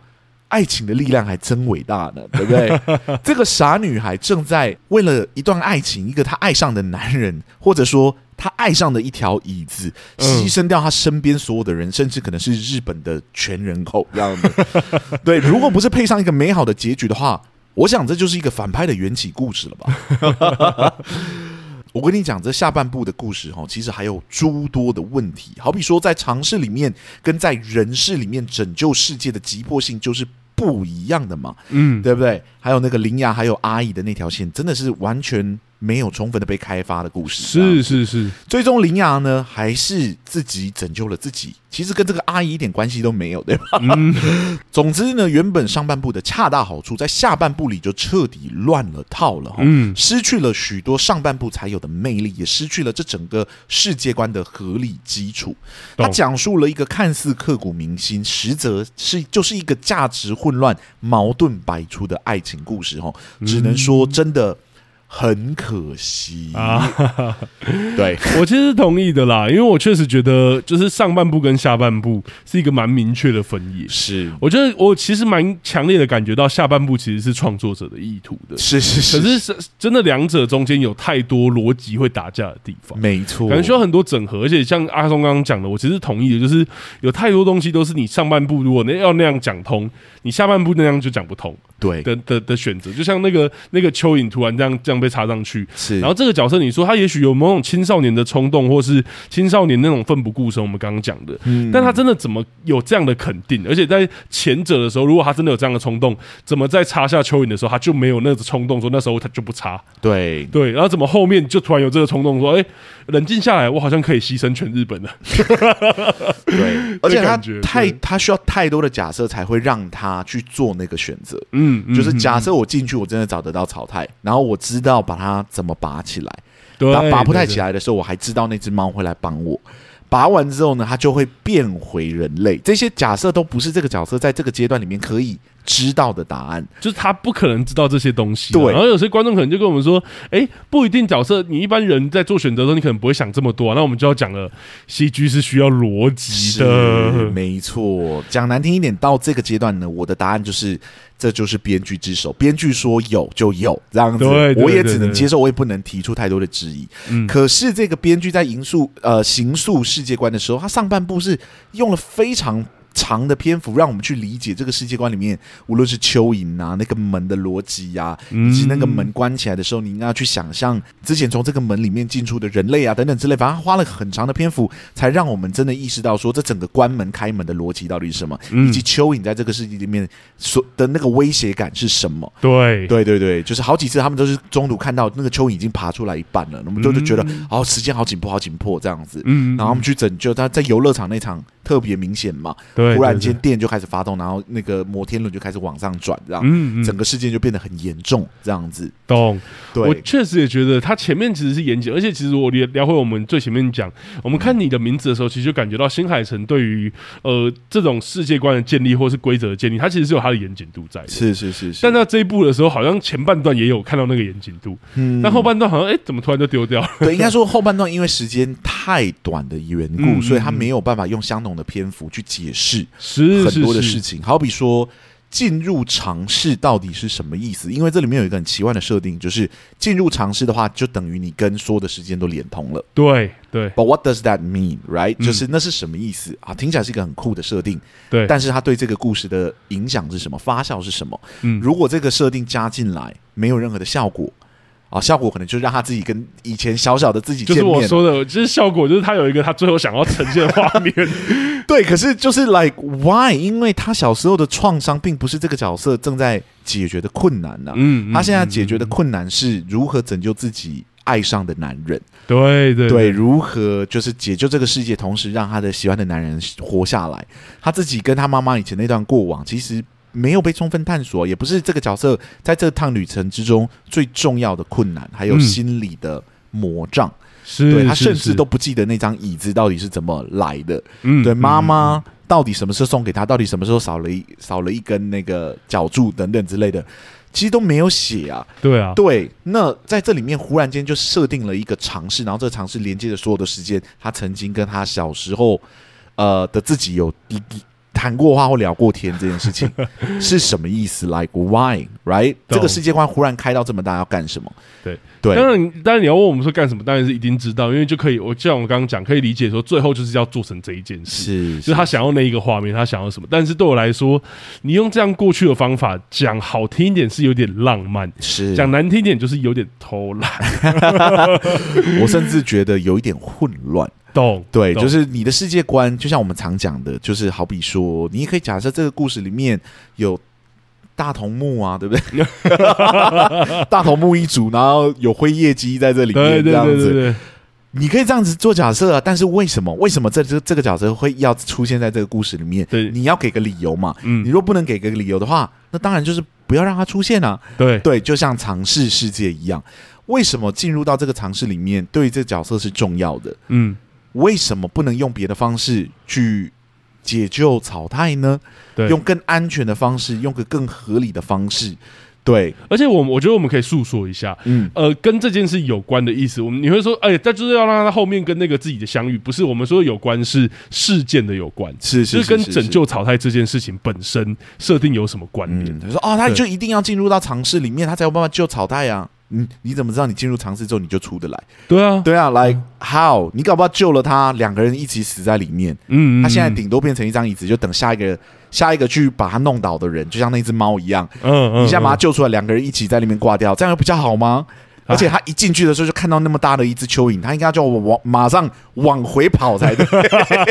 爱情的力量还真伟大呢，对不对？这个傻女孩正在为了一段爱情，一个她爱上的男人，或者说她爱上的一条椅子，牺牲掉他身边所有的人，甚至可能是日本的全人口这样子。对，如果不是配上一个美好的结局的话，我想这就是一个反派的缘起故事了吧。我跟你讲，这下半部的故事哈，其实还有诸多的问题。好比说，在尝试里面跟在人世里面拯救世界的急迫性就是不一样的嘛，嗯，对不对？还有那个铃芽还有阿姨的那条线，真的是完全。没有充分的被开发的故事，是是是。最终铃芽呢，还是自己拯救了自己，其实跟这个阿姨一点关系都没有，对吧？嗯、总之呢，原本上半部的恰到好处，在下半部里就彻底乱了套了，嗯，失去了许多上半部才有的魅力，也失去了这整个世界观的合理基础。他讲述了一个看似刻骨铭心，实则是就是一个价值混乱、矛盾百出的爱情故事，哈，只能说真的。很可惜啊，对，我其实是同意的啦，因为我确实觉得，就是上半部跟下半部是一个蛮明确的分野。是，我觉得我其实蛮强烈的感觉到下半部其实是创作者的意图的。是是是，可是是真的两者中间有太多逻辑会打架的地方。没错，感觉需要很多整合，而且像阿松刚刚讲的，我其实同意的，就是有太多东西都是你上半部如果那要那样讲通，你下半部那样就讲不通。对的的的选择，就像那个那个蚯蚓突然这样这样被插上去，是。然后这个角色，你说他也许有某种青少年的冲动，或是青少年那种奋不顾身，我们刚刚讲的，嗯。但他真的怎么有这样的肯定？而且在前者的时候，如果他真的有这样的冲动，怎么在插下蚯蚓的时候，他就没有那个冲动？说那时候他就不插。对对。然后怎么后面就突然有这个冲动？说哎，冷静下来，我好像可以牺牲全日本了。对。而且他太他需要太多的假设才会让他去做那个选择。嗯。嗯，就是假设我进去，我真的找得到草太，然后我知道把它怎么拔起来，对，拔不太起来的时候，我还知道那只猫会来帮我。拔完之后呢，它就会变回人类。这些假设都不是这个角色在这个阶段里面可以知道的答案，就是他不可能知道这些东西。对，然后有些观众可能就跟我们说：“哎，不一定角色，你一般人在做选择的时候，你可能不会想这么多啊。”那我们就要讲了戏剧是需要逻辑的，没错。讲难听一点，到这个阶段呢，我的答案就是，这就是编剧之手。编剧说有就有，这样子，我也只能接受，我也不能提出太多的质疑。嗯，可是这个编剧在营塑呃行塑世界观的时候，他上半部是用了非常。长的篇幅让我们去理解这个世界观里面，无论是蚯蚓啊，那个门的逻辑呀，以及那个门关起来的时候，你应该要去想象之前从这个门里面进出的人类啊，等等之类。反正花了很长的篇幅，才让我们真的意识到说，这整个关门开门的逻辑到底是什么，以及蚯蚓在这个世界里面所的那个威胁感是什么。对，对，对，对，就是好几次他们都是中途看到那个蚯蚓已经爬出来一半了，我们就就觉得哦，时间好紧迫，好紧迫这样子。嗯，然后我们去拯救他，在游乐场那场。特别明显嘛，对，突然间电就开始发动，然后那个摩天轮就开始往上转，这样，嗯，整个事件就变得很严重，这样子。懂，对，我确实也觉得他前面其实是严谨，而且其实我聊聊回我们最前面讲，我们看你的名字的时候，其实就感觉到新海诚对于呃这种世界观的建立或是规则的建立，他其实是有他的严谨度在的。是是是是。但到这一部的时候，好像前半段也有看到那个严谨度，嗯，但后半段好像哎、欸，怎么突然就丢掉了？对，应该说后半段因为时间太短的缘故，嗯，所以他没有办法用相同的篇幅去。解释是很多的事情，好比说进入尝试到底是什么意思？因为这里面有一个很奇怪的设定，就是进入尝试的话，就等于你跟所有的时间都连通了。对对。But what does that mean, right？、嗯、就是那是什么意思啊？听起来是一个很酷的设定，对。但是它对这个故事的影响是什么？发酵是什么？嗯，如果这个设定加进来没有任何的效果。啊，效果可能就让他自己跟以前小小的自己见面。就是我说的，就是效果，就是他有一个他最后想要呈现的画面。对，可是就是 like why？因为他小时候的创伤，并不是这个角色正在解决的困难呐、啊。嗯，他现在解决的困难是如何拯救自己爱上的男人。对对对，如何就是解救这个世界，同时让他的喜欢的男人活下来。他自己跟他妈妈以前那段过往，其实。没有被充分探索，也不是这个角色在这趟旅程之中最重要的困难，还有心理的魔障。是、他甚至都不记得那张椅子到底是怎么来的。嗯，对，妈妈到底什么时候送给他？到底什么时候少了一少了一根那个脚柱等等之类的，其实都没有写啊。对啊，对。那在这里面忽然间就设定了一个尝试，然后这个尝试连接着所有的时间。他曾经跟他小时候呃的自己有一一。谈过话或聊过天这件事情 是什么意思？Like why right？这个世界观忽然开到这么大，要干什么？对对，当然当然你要问我们说干什么，当然是一定知道，因为就可以我就像我刚刚讲，可以理解说最后就是要做成这一件事，是，就是他想要那一个画面，他想要什么？但是对我来说，你用这样过去的方法讲好听一点是有点浪漫，是讲难听一点就是有点偷懒，我甚至觉得有一点混乱。懂对，懂就是你的世界观，就像我们常讲的，就是好比说，你也可以假设这个故事里面有大头目啊，对不对？大头目一族，然后有灰夜姬在这里面，这样子，你可以这样子做假设啊。但是为什么？为什么这这这个角色会要出现在这个故事里面？对，你要给个理由嘛。嗯，你若不能给个理由的话，那当然就是不要让他出现啊。对对，就像尝试世界一样，为什么进入到这个尝试里面，对于这个角色是重要的？嗯。为什么不能用别的方式去解救草太呢？对，用更安全的方式，用个更合理的方式。对，而且我我觉得我们可以诉说一下，嗯，呃，跟这件事有关的意思。我们你会说，哎，他就是要让他后面跟那个自己的相遇，不是我们说有关是事件的有关，是是，是，是，是跟拯救草太这件事情本身设定有什么关联？嗯、他说，哦，他就一定要进入到尝试里面，他才有办法救草太呀、啊。嗯，你怎么知道你进入尝试之后你就出得来？对啊，对啊，like how？你搞不好救了他，两个人一起死在里面。嗯，嗯，嗯，他现在顶多变成一张椅子，就等下一个下一个去把他弄倒的人，就像那只猫一样。嗯嗯，嗯，你现在把他救出来，两个人一起在里面挂掉，这样又比较好吗？而且他一进去的时候就看到那么大的一只蚯蚓，他应该叫我往马上往回跑才对，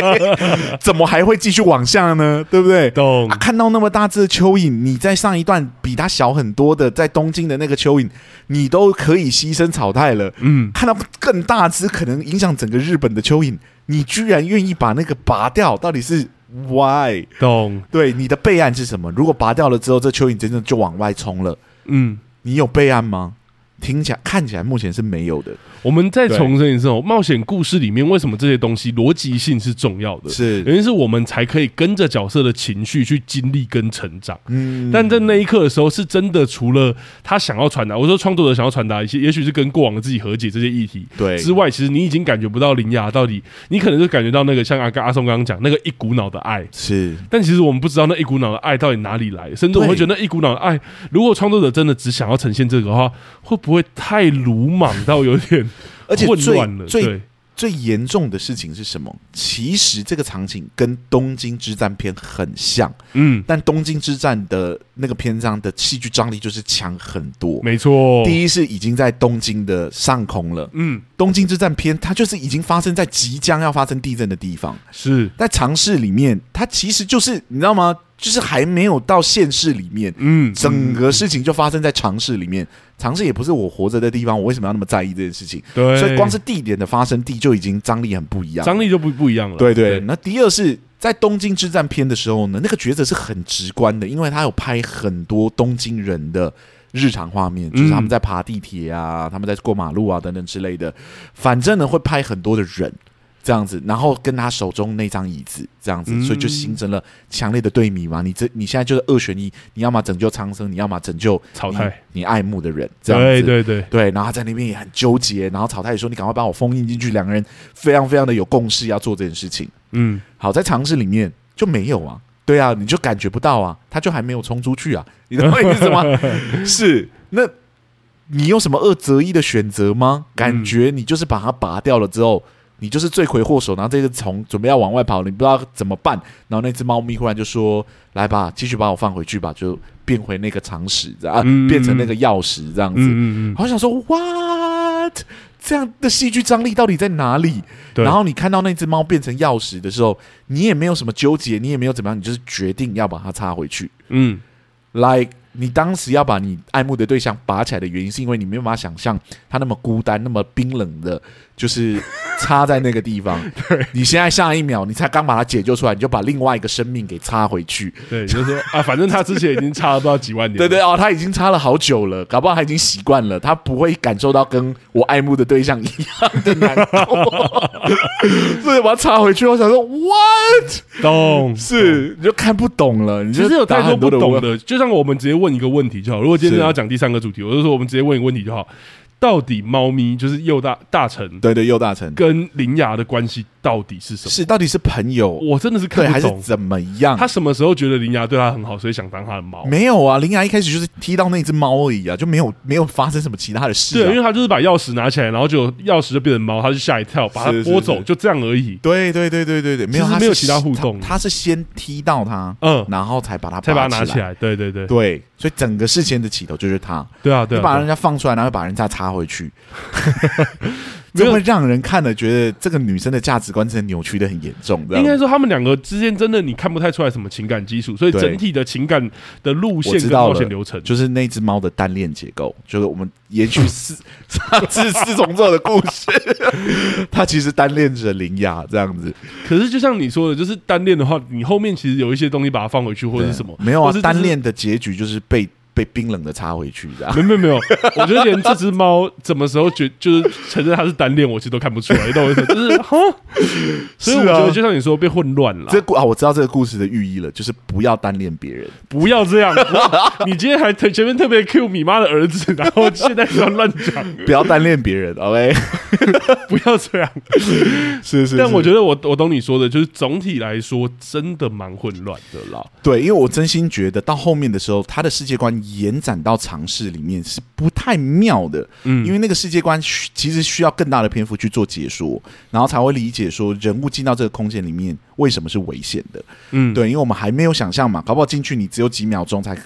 怎么还会继续往下呢？对不对？懂、啊。看到那么大只的蚯蚓，你在上一段比它小很多的在东京的那个蚯蚓，你都可以牺牲草太了。嗯。看到更大只可能影响整个日本的蚯蚓，你居然愿意把那个拔掉？到底是 why？懂。对，你的备案是什么？如果拔掉了之后，这蚯蚓真的就往外冲了。嗯。你有备案吗？听起来、看起来，目前是没有的。我们再重申一次哦，冒险故事里面为什么这些东西逻辑性是重要的？是原因是我们才可以跟着角色的情绪去经历跟成长。嗯，但在那一刻的时候，是真的除了他想要传达，我说创作者想要传达一些，也许是跟过往的自己和解这些议题对之外，其实你已经感觉不到林雅到底，你可能就感觉到那个像阿阿松刚刚讲那个一股脑的爱是，但其实我们不知道那一股脑的爱到底哪里来，甚至我会觉得那一股脑的爱，如果创作者真的只想要呈现这个的话，会不会太鲁莽到有点？而且最最最严重的事情是什么？其实这个场景跟东京之战片很像，嗯，但东京之战的那个篇章的戏剧张力就是强很多。没错，第一是已经在东京的上空了，嗯，东京之战片它就是已经发生在即将要发生地震的地方，是在城市里面，它其实就是你知道吗？就是还没有到县市里面，嗯，整个事情就发生在尝试里面。尝试也不是我活着的地方，我为什么要那么在意这件事情？对，所以光是地点的发生地就已经张力很不一样，张力就不不一样了。对对，对，那第二是在东京之战篇的时候呢，那个抉择是很直观的，因为他有拍很多东京人的日常画面，就是他们在爬地铁啊，他们在过马路啊等等之类的，反正呢会拍很多的人。这样子，然后跟他手中那张椅子这样子，所以就形成了强烈的对比嘛。你这你现在就是二选一，你要么拯救苍生，你要么拯救草太，你爱慕的人。这样子，对对对对。然后他在那边也很纠结，然后草太也说：“你赶快把我封印进去。”两个人非常非常的有共识要做这件事情。嗯，好，在尝试里面就没有啊，对啊，你就感觉不到啊，他就还没有冲出去啊，你懂我意思吗？是，那你有什么二择一的选择吗？感觉你就是把它拔掉了之后。你就是罪魁祸首，然后这只虫准备要往外跑了，你不知道怎么办。然后那只猫咪忽然就说：“来吧，继续把我放回去吧，就变回那个常识，啊，变成那个钥匙这样子。嗯”好想说，what？这样的戏剧张力到底在哪里？然后你看到那只猫变成钥匙的时候，你也没有什么纠结，你也没有怎么样，你就是决定要把它插回去。嗯，like。你当时要把你爱慕的对象拔起来的原因，是因为你没有办法想象他那么孤单、那么冰冷的，就是插在那个地方。对，你现在下一秒，你才刚把它解救出来，你就把另外一个生命给插回去。对，就是说啊，反正他之前已经插了不知道几万年。对对哦，他已经插了好久了，搞不好他已经习惯了，他不会感受到跟我爱慕的对象一样的难过。所以把他插回去，我想说，what？懂 是你就看不懂了，你就其实有太多不懂的，就像我们直接问。问一个问题就好。如果今天要讲第三个主题，我就说我们直接问一个问题就好。到底猫咪就是幼大大臣，对对，幼大臣。跟灵牙的关系到底是什么？是到底是朋友？我真的是看不懂，还是怎么样？他什么时候觉得林牙对他很好，所以想当他的猫？没有啊，林牙一开始就是踢到那只猫而已啊，就没有没有发生什么其他的事、啊。对，因为他就是把钥匙拿起来，然后就钥匙就变成猫，他就吓一跳，把它拨走，就这样而已。对对对对对对，没有他没有其他互动他，他是先踢到他，嗯，然后才把他才把它拿起来。对对对对，所以整个事件的起头就是他。对啊对啊，你把人家放出来，然后把人家插回去。这会让人看了觉得这个女生的价值观真的扭曲的很严重。应该说他们两个之间真的你看不太出来什么情感基础，所以整体的情感的路线跟冒险流程，就是那只猫的单恋结构，就是我们 延续四上次四重奏的故事，他其实单恋着铃芽这样子。可是就像你说的，就是单恋的话，你后面其实有一些东西把它放回去或者是什么，没有啊？单恋的结局就是被。被冰冷的插回去，这样。没有没有没有，我觉得连这只猫什么时候觉就是承认它是单恋，我其实都看不出来，你懂我意思？就是 哈，所以我觉得就像你说，被混乱了。这故啊，我知道这个故事的寓意了，就是不要单恋别人，不要这样。你今天还特前面特别 cue 米妈的儿子，然后现在又要乱讲，不要单恋别人，OK？不要这样，是是，是。但我觉得我我懂你说的，就是总体来说真的蛮混乱的啦。对，因为我真心觉得到后面的时候，他的世界观。延展到尝试里面是不太妙的，嗯，因为那个世界观其实需要更大的篇幅去做解说，然后才会理解说人物进到这个空间里面为什么是危险的，嗯，对，因为我们还没有想象嘛，搞不好进去你只有几秒钟才。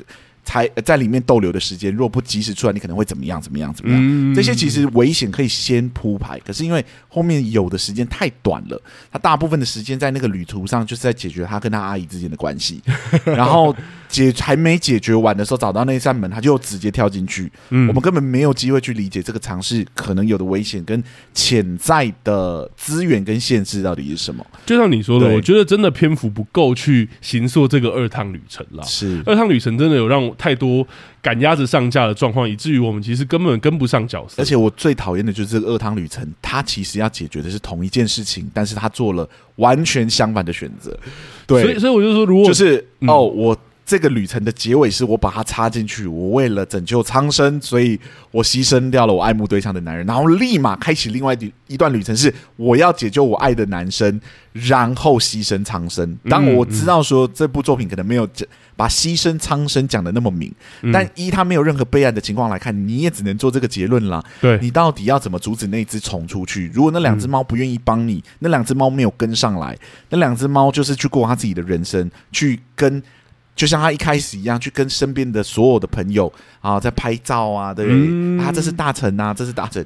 才在里面逗留的时间，如果不及时出来，你可能会怎么样？怎么样？怎么样？嗯、这些其实危险可以先铺排，可是因为后面有的时间太短了，他大部分的时间在那个旅途上就是在解决他跟他阿姨之间的关系，然后解还没解决完的时候，找到那扇门，他就直接跳进去。嗯，我们根本没有机会去理解这个尝试可能有的危险跟潜在的资源跟限制到底是什么。就像你说的，我觉得真的篇幅不够去行塑这个二趟旅程了。是二趟旅程真的有让我。太多赶鸭子上架的状况，以至于我们其实根本跟不上角色。而且我最讨厌的就是这个二汤旅程，它其实要解决的是同一件事情，但是他做了完全相反的选择。对，所以所以我就说，如果就是、嗯、哦，我。这个旅程的结尾是我把它插进去，我为了拯救苍生，所以我牺牲掉了我爱慕对象的男人，然后立马开启另外一一段旅程，是我要解救我爱的男生，然后牺牲苍生。当我知道说这部作品可能没有把牺牲苍生讲的那么明，但依他没有任何备案的情况来看，你也只能做这个结论了。对，你到底要怎么阻止那只虫出去？如果那两只猫不愿意帮你，那两只猫没有跟上来，那两只猫就是去过他自己的人生，去跟。就像他一开始一样，去跟身边的所有的朋友啊，在拍照啊，对，嗯、啊，这是大臣啊，这是大臣，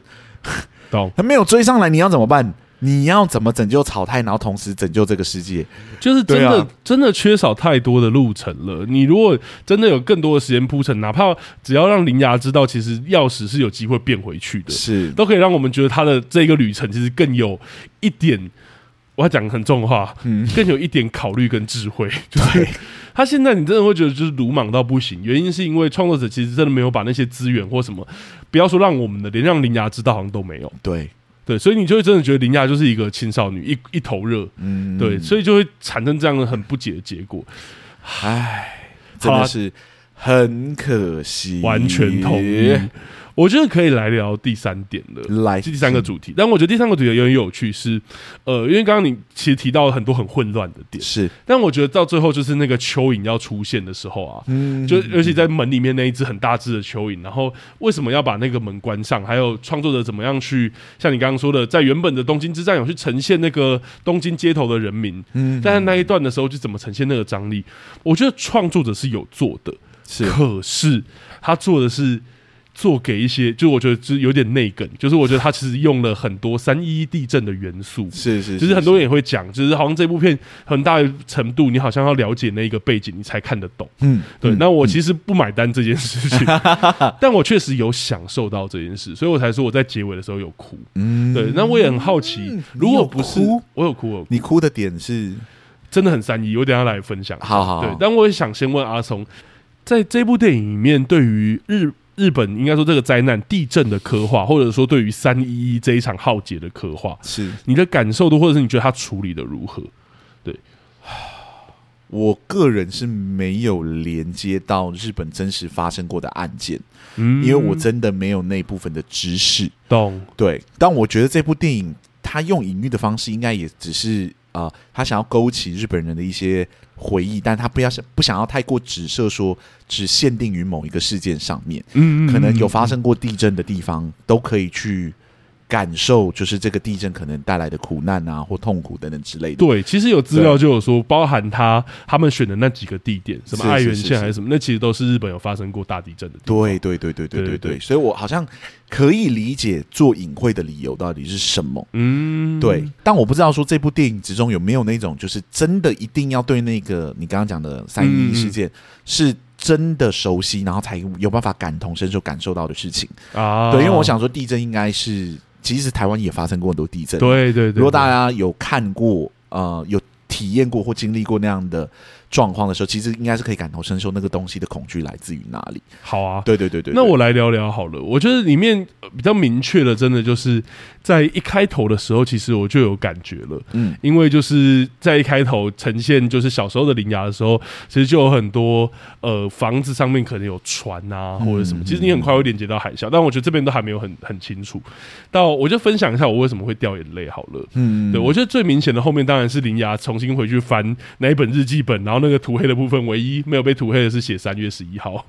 懂？他没有追上来，你要怎么办？你要怎么拯救草太，然后同时拯救这个世界？就是真的，啊、真的缺少太多的路程了。你如果真的有更多的时间铺陈，哪怕只要让铃芽知道，其实钥匙是有机会变回去的，是都可以让我们觉得他的这个旅程其实更有一点。我要讲很重的话，嗯，更有一点考虑跟智慧。对，他现在你真的会觉得就是鲁莽到不行，原因是因为创作者其实真的没有把那些资源或什么，不要说让我们的，连让林芽知道好像都没有。对对，所以你就会真的觉得林芽就是一个青少女，一一头热，嗯，对，所以就会产生这样的很不解的结果。唉，真的是很可惜，完全同意。我觉得可以来聊第三点了，来第三个主题。但我觉得第三个主题有点有趣是，是呃，因为刚刚你其实提到了很多很混乱的点，是。但我觉得到最后就是那个蚯蚓要出现的时候啊，嗯，就尤其在门里面那一只很大只的蚯蚓，然后为什么要把那个门关上？还有创作者怎么样去像你刚刚说的，在原本的东京之战有去呈现那个东京街头的人民，嗯，但是那一段的时候就怎么呈现那个张力？我觉得创作者是有做的，是，可是他做的是。做给一些，就我觉得就有点内梗，就是我觉得他其实用了很多三一一地震的元素，是是，其实很多人也会讲，就是好像这部片很大程度你好像要了解那一个背景，你才看得懂。嗯，对。那我其实不买单这件事情，但我确实有享受到这件事，所以我才说我在结尾的时候有哭。嗯，对。那我也很好奇，如果不是我有哭，我你哭的点是真的很三一，我等下来分享。好好，对。但我也想先问阿崧，在这部电影里面，对于日。日本应该说这个灾难地震的刻画，或者说对于三一一这一场浩劫的刻画，是你的感受度，或者是你觉得他处理的如何？对，我个人是没有连接到日本真实发生过的案件，嗯，因为我真的没有那部分的知识。懂？对，但我觉得这部电影。他用隐喻的方式，应该也只是呃，他想要勾起日本人的一些回忆，但他不要不想要太过指涉说只限定于某一个事件上面。嗯，可能有发生过地震的地方都可以去。感受就是这个地震可能带来的苦难啊，或痛苦等等之类的。对，其实有资料就有说，包含他他们选的那几个地点，什么爱媛县还是什么，那其实都是日本有发生过大地震的地方。对对对对对对对，所以我好像可以理解做隐晦的理由到底是什么。嗯，对。但我不知道说这部电影之中有没有那种就是真的一定要对那个你刚刚讲的三一一事件是真的熟悉，然后才有办法感同身受感受到的事情啊。对，因为我想说地震应该是。其实台湾也发生过很多地震。对对对，如果大家有看过，呃，有体验过或经历过那样的状况的时候，其实应该是可以感同身受那个东西的恐惧来自于哪里。好啊，对对对对，对。那我来聊聊好了。我觉得里面比较明确的，真的就是在一开头的时候，其实我就有感觉了。嗯，因为就是在一开头呈现就是小时候的铃芽的时候，其实就有很多呃房子上面可能有船啊或者什么。其实你很快会连接到海啸，但我觉得这边都还没有很很清楚。到我就分享一下我为什么会掉眼泪好了。嗯，对，我觉得最明显的后面当然是铃芽重新回去翻那一本日记本，然后那个涂黑的部分唯一没有被涂黑的是写三月十一号。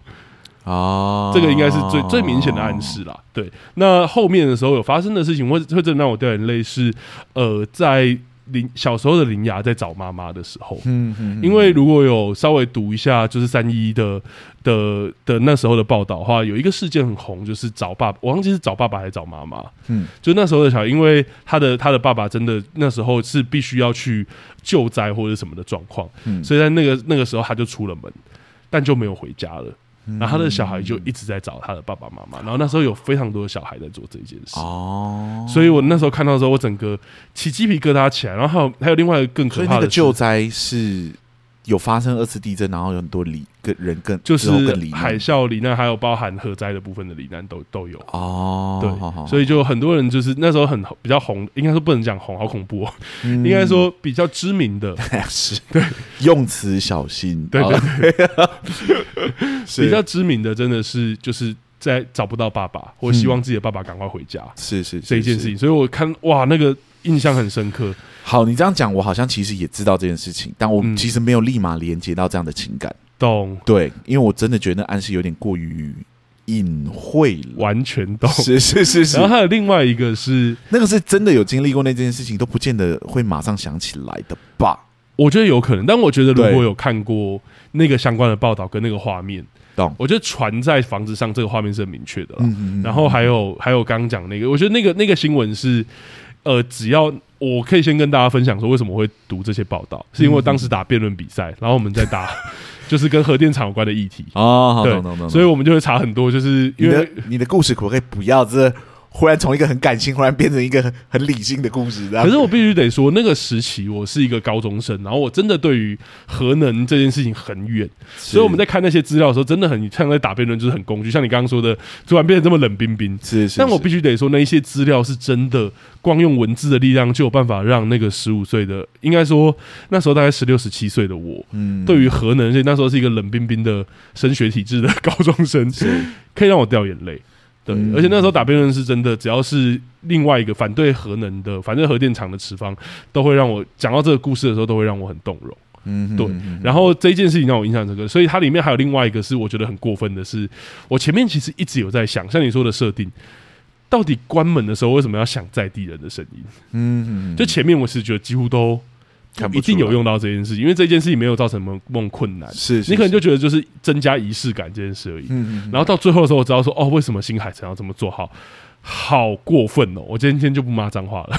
哦，这个应该是最最明显的暗示啦。对，那后面的时候有发生的事情会会真的让我掉眼泪是，呃，在。林小时候的林雅在找妈妈的时候，嗯嗯，因为如果有稍微读一下，就是三一的的的那时候的报道的话，有一个事件很红，就是找爸爸，我忘记是找爸爸还是找妈妈，嗯，就那时候的小孩，因为他的他的爸爸真的那时候是必须要去救灾或者什么的状况，嗯，所以在那个那个时候他就出了门，但就没有回家了。然后他的小孩就一直在找他的爸爸妈妈，然后那时候有非常多的小孩在做这件事哦，所以我那时候看到的时候，我整个起鸡皮疙瘩起来。然后还有还有另外一个更可怕的救灾是。有发生二次地震，然后有很多罹跟人更就是海啸罹难，还有包含核灾的部分的罹难都都有。哦。对，好好，所以就很多人就是那时候很比较红，应该说不能讲红，好恐怖哦。嗯、应该说比较知名的，是。对。用词小心，对对对，比较知名的真的是。就是在找不到爸爸，或希望自己的爸爸赶快回家，是是这一件事情。所以我看哇，那个印象很深刻。好，你这样讲，我好像其实也知道这件事情，但我其实没有立马连接到这样的情感。懂、嗯，对，因为我真的觉得那暗示有点过于隐晦了，完全懂。是是是是。然后还有另外一个是，那个是真的有经历过那件事情，都不见得会马上想起来的吧？我觉得有可能，但我觉得如果有看过那个相关的报道跟那个画面，懂？我觉得船在房子上这个画面是很明确的了。嗯嗯嗯。然后还有还有刚刚讲那个，我觉得那个那个新闻是。呃，只要我可以先跟大家分享说，为什么会读这些报道，是因为当时打辩论比赛，然后我们在打，就是跟核电厂有关的议题哦，对，所以我们就会查很多，就是因为你的，你的故事可不可以不要这？忽然从一个很感性，忽然变成一个很很理性的故事。可是我必须得说，那个时期我是一个高中生，然后我真的对于核能这件事情很远，所以我们在看那些资料的时候，真的很像在打辩论，就是很工具。像你刚刚说的，突然变得这么冷冰冰。是是。但我必须得说，那一些资料是真的，光用文字的力量就有办法让那个十五岁的，应该说那时候大概十六、十七岁的我，嗯，对于核能，所以那时候是一个冷冰冰的升学体制的高中生，可以让我掉眼泪。对，而且那时候打辩论是真的，只要是另外一个反对核能的、反对核电厂的持方，都会让我讲到这个故事的时候，都会让我很动容。嗯，对。然后这一件事情让我印象深刻，所以它里面还有另外一个是我觉得很过分的是，我前面其实一直有在想，像你说的设定，到底关门的时候为什么要响在地人的声音？嗯，就前面我是觉得几乎都。一定有用到这件事情，因为这件事情没有造成什么梦困难，是，是，你可能就觉得就是增加仪式感这件事而已。嗯，嗯，嗯，然后到最后的时候，我知道说哦，为什么新海诚要这么做好，好过分哦！我今天就不骂脏话了，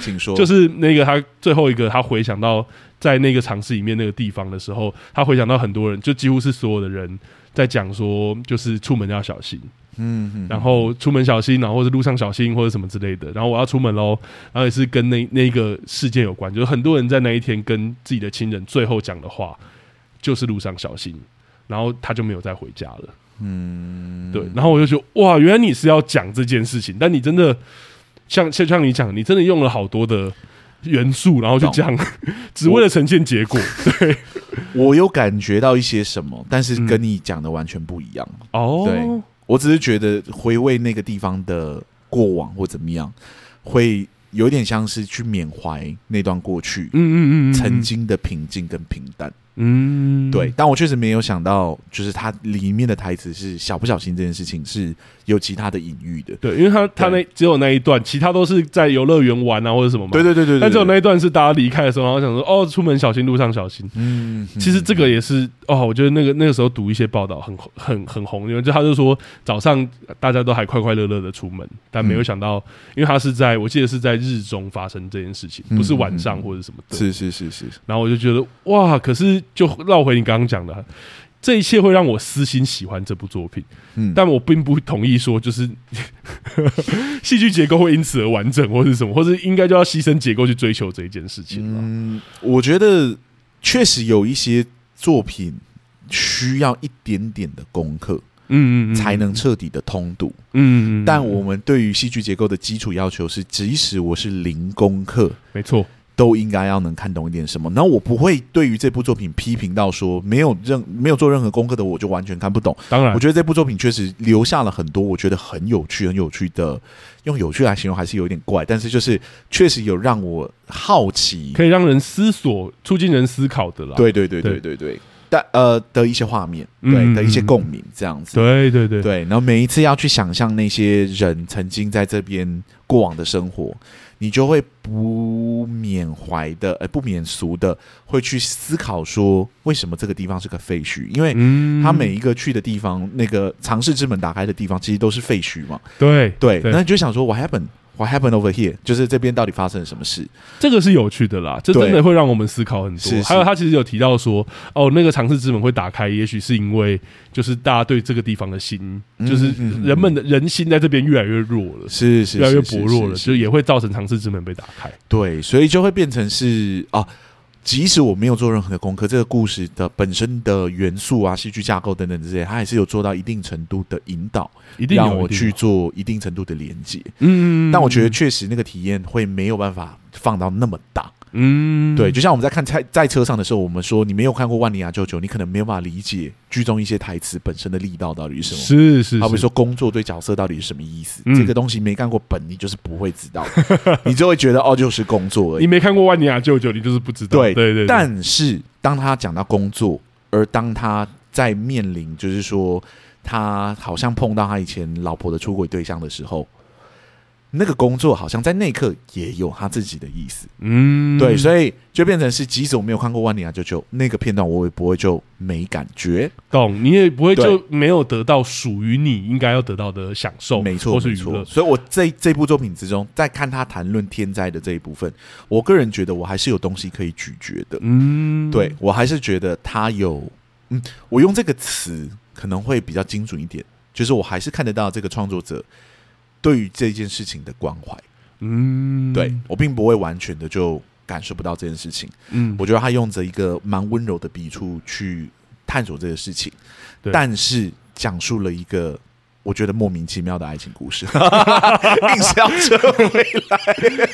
请说。就是那个他最后一个，他回想到在那个尝试里面那个地方的时候，他回想到很多人，就几乎是所有的人在讲说，就是出门要小心。嗯，嗯，然后出门小心，然后或者路上小心，或者什么之类的。然后我要出门喽，然后也是跟那那个事件有关，就是很多人在那一天跟自己的亲人最后讲的话，就是路上小心。然后他就没有再回家了。嗯，对。然后我就觉得，哇，原来你是要讲这件事情，但你真的像像像你讲，你真的用了好多的元素，然后就讲，只为了呈现结果。对，我有感觉到一些什么，但是跟你讲的完全不一样。哦，对。我只是觉得回味那个地方的过往或怎么样，会有点像是去缅怀那段过去，嗯嗯嗯，嗯，曾经的平静跟平淡。嗯，对，但我确实没有想到，就是它里面的台词是小不小心这件事情是有其他的隐喻的。对，因为他他那只有那一段，其他都是在游乐园玩啊或者什么嘛。对对对对，对，但只有那一段是大家离开的时候，然后想说哦，出门小心，路上小心。嗯，其实这个也是哦，我觉得那个那个时候读一些报道很很很红，因为就他就说早上大家都还快快乐乐的出门，但没有想到，因为他是在我记得是在日中发生这件事情，不是晚上或者什么的。是是是是。然后我就觉得哇，可是就绕回你。刚刚讲的这一切会让我私心喜欢这部作品，嗯，但我并不同意说就是 戏剧结构会因此而完整，或是什么，或是应该就要牺牲结构去追求这一件事情。嗯，我觉得确实有一些作品需要一点点的功课，嗯嗯，才能彻底的通读，嗯，但我们对于戏剧结构的基础要求是，即使我是零功课，没错。都应该要能看懂一点什么，然后我不会对于这部作品批评到说没有任没有做任何功课的我就完全看不懂。当然，我觉得这部作品确实留下了很多我觉得很有趣、很有趣的，用有趣来形容还是有点怪，但是就是确实有让我好奇，可以让人思索、促进人思考的啦。对对对对对对，但呃的一些画面，对的一些共鸣，这样子。对对对对，然后每一次要去想象那些人曾经在这边过往的生活。你就会不缅怀的，呃，不免俗的，会去思考说，为什么这个地方是个废墟？因为他每一个去的地方，那个尝试之门打开的地方，其实都是废墟嘛。对对，那你就想说，What happened over here？就是这边到底发生了什么事？这个是有趣的啦，这真的会让我们思考很多。还有他其实有提到说，哦，那个尝试之门会打开，也许是因为就是大家对这个地方的心，就是人们的人心在这边越来越弱了，是是越来越薄弱了，就也会造成尝试之门被打开。对，所以就会变成是啊。即使我没有做任何的功课，这个故事的本身的元素啊、戏剧架构等等这些，它还是有做到一定程度的引导，一定让我去做一定程度的连接。嗯，但我觉得确实那个体验会没有办法放到那么大。嗯，对，就像我们在看在在车上的时候，我们说你没有看过万尼亚舅舅，你可能没有办法理解剧中一些台词本身的力道到底是什么。是是，好比说工作对角色到底是什么意思？嗯、这个东西没看过本，你就是不会知道，你就会觉得哦，就是工作而已。你没看过万尼亚舅舅，你就是不知道。对对，对对。但是当他讲到工作，而当他在面临就是说他好像碰到他以前老婆的出轨对象的时候。那个工作好像在那一刻也有他自己的意思，嗯，对，所以就变成是，即使我没有看过《万尼亚舅舅》那个片段，我也不会就没感觉，懂？你也不会就没有得到属于你应该要得到的享受，没错，没错。所以，我这这部作品之中，在看他谈论天灾的这一部分，我个人觉得我还是有东西可以咀嚼的，嗯，对，我还是觉得他有，嗯，我用这个词可能会比较精准一点，就是我还是看得到这个创作者。对于这件事情的关怀，嗯，对，我并不会完全的就感受不到这件事情，嗯，我觉得他用着一个蛮温柔的笔触去探索这个事情，但是讲述了一个。我觉得莫名其妙的爱情故事，硬是要扯回来。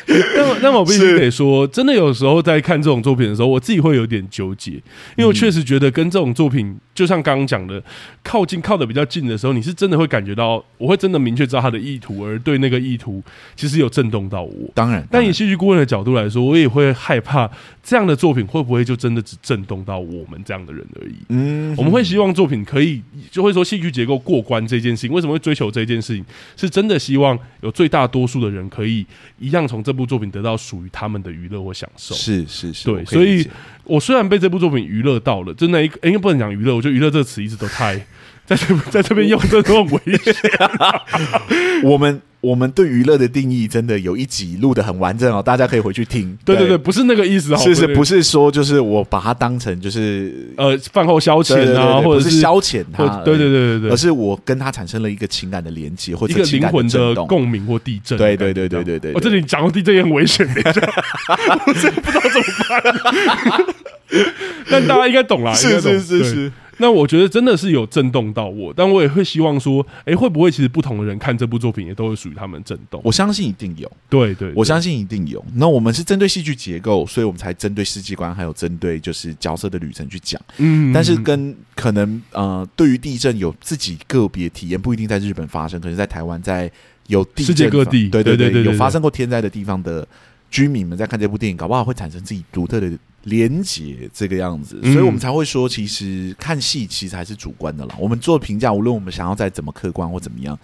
那那我必须得说，真的有时候在看这种作品的时候，我自己会有点纠结，因为我确实觉得跟这种作品，就像刚刚讲的，靠近靠的比较近的时候，你是真的会感觉到，我会真的明确知道他的意图，而对那个意图其实有震动到我。当然，但以戏剧顾问的角度来说，我也会害怕这样的作品会不会就真的只震动到我们这样的人而已。嗯，我们会希望作品可以，就会说戏剧结构过关这件事情。为什么会追求这件事情？是真的希望有最大多数的人可以一样从这部作品得到属于他们的娱乐或享受。是是是，对。所以我虽然被这部作品娱乐到了，真的一个，因为不能讲娱乐，我觉得“娱乐”这个词一直都太在这在这边用，这都很危险。我们。我们对娱乐的定义真的有一集录的很完整哦，大家可以回去听。对对对，不是那个意思哦，是是，不是说就是我把它当成就是呃饭后消遣啊，或者是消遣它，对对对对对，而是我跟他产生了一个情感的连接，或者一个灵魂的共鸣或地震。对对对对对对，我这里讲到地震也很危险，我真的不知道怎么办。但大家应该懂啦，是是是是。那我觉得真的是有震动到我，但我也会希望说，哎、欸，会不会其实不同的人看这部作品也都会属于他们震动？我相信一定有，对，对对，我相信一定有。那我们是针对戏剧结构，所以我们才针对世界观，还有针对就是角色的旅程去讲。嗯，但是跟可能呃，对于地震有自己个别体验，不一定在日本发生，可能在台湾在。有地世界各地，对，对对对，有发生过天灾的地方的居民们在看这部电影，搞不好会产生自己独特的连结，这个样子，所以我们才会说，其实看戏其实还是主观的啦。我们做评价，无论我们想要再怎么客观或怎么样，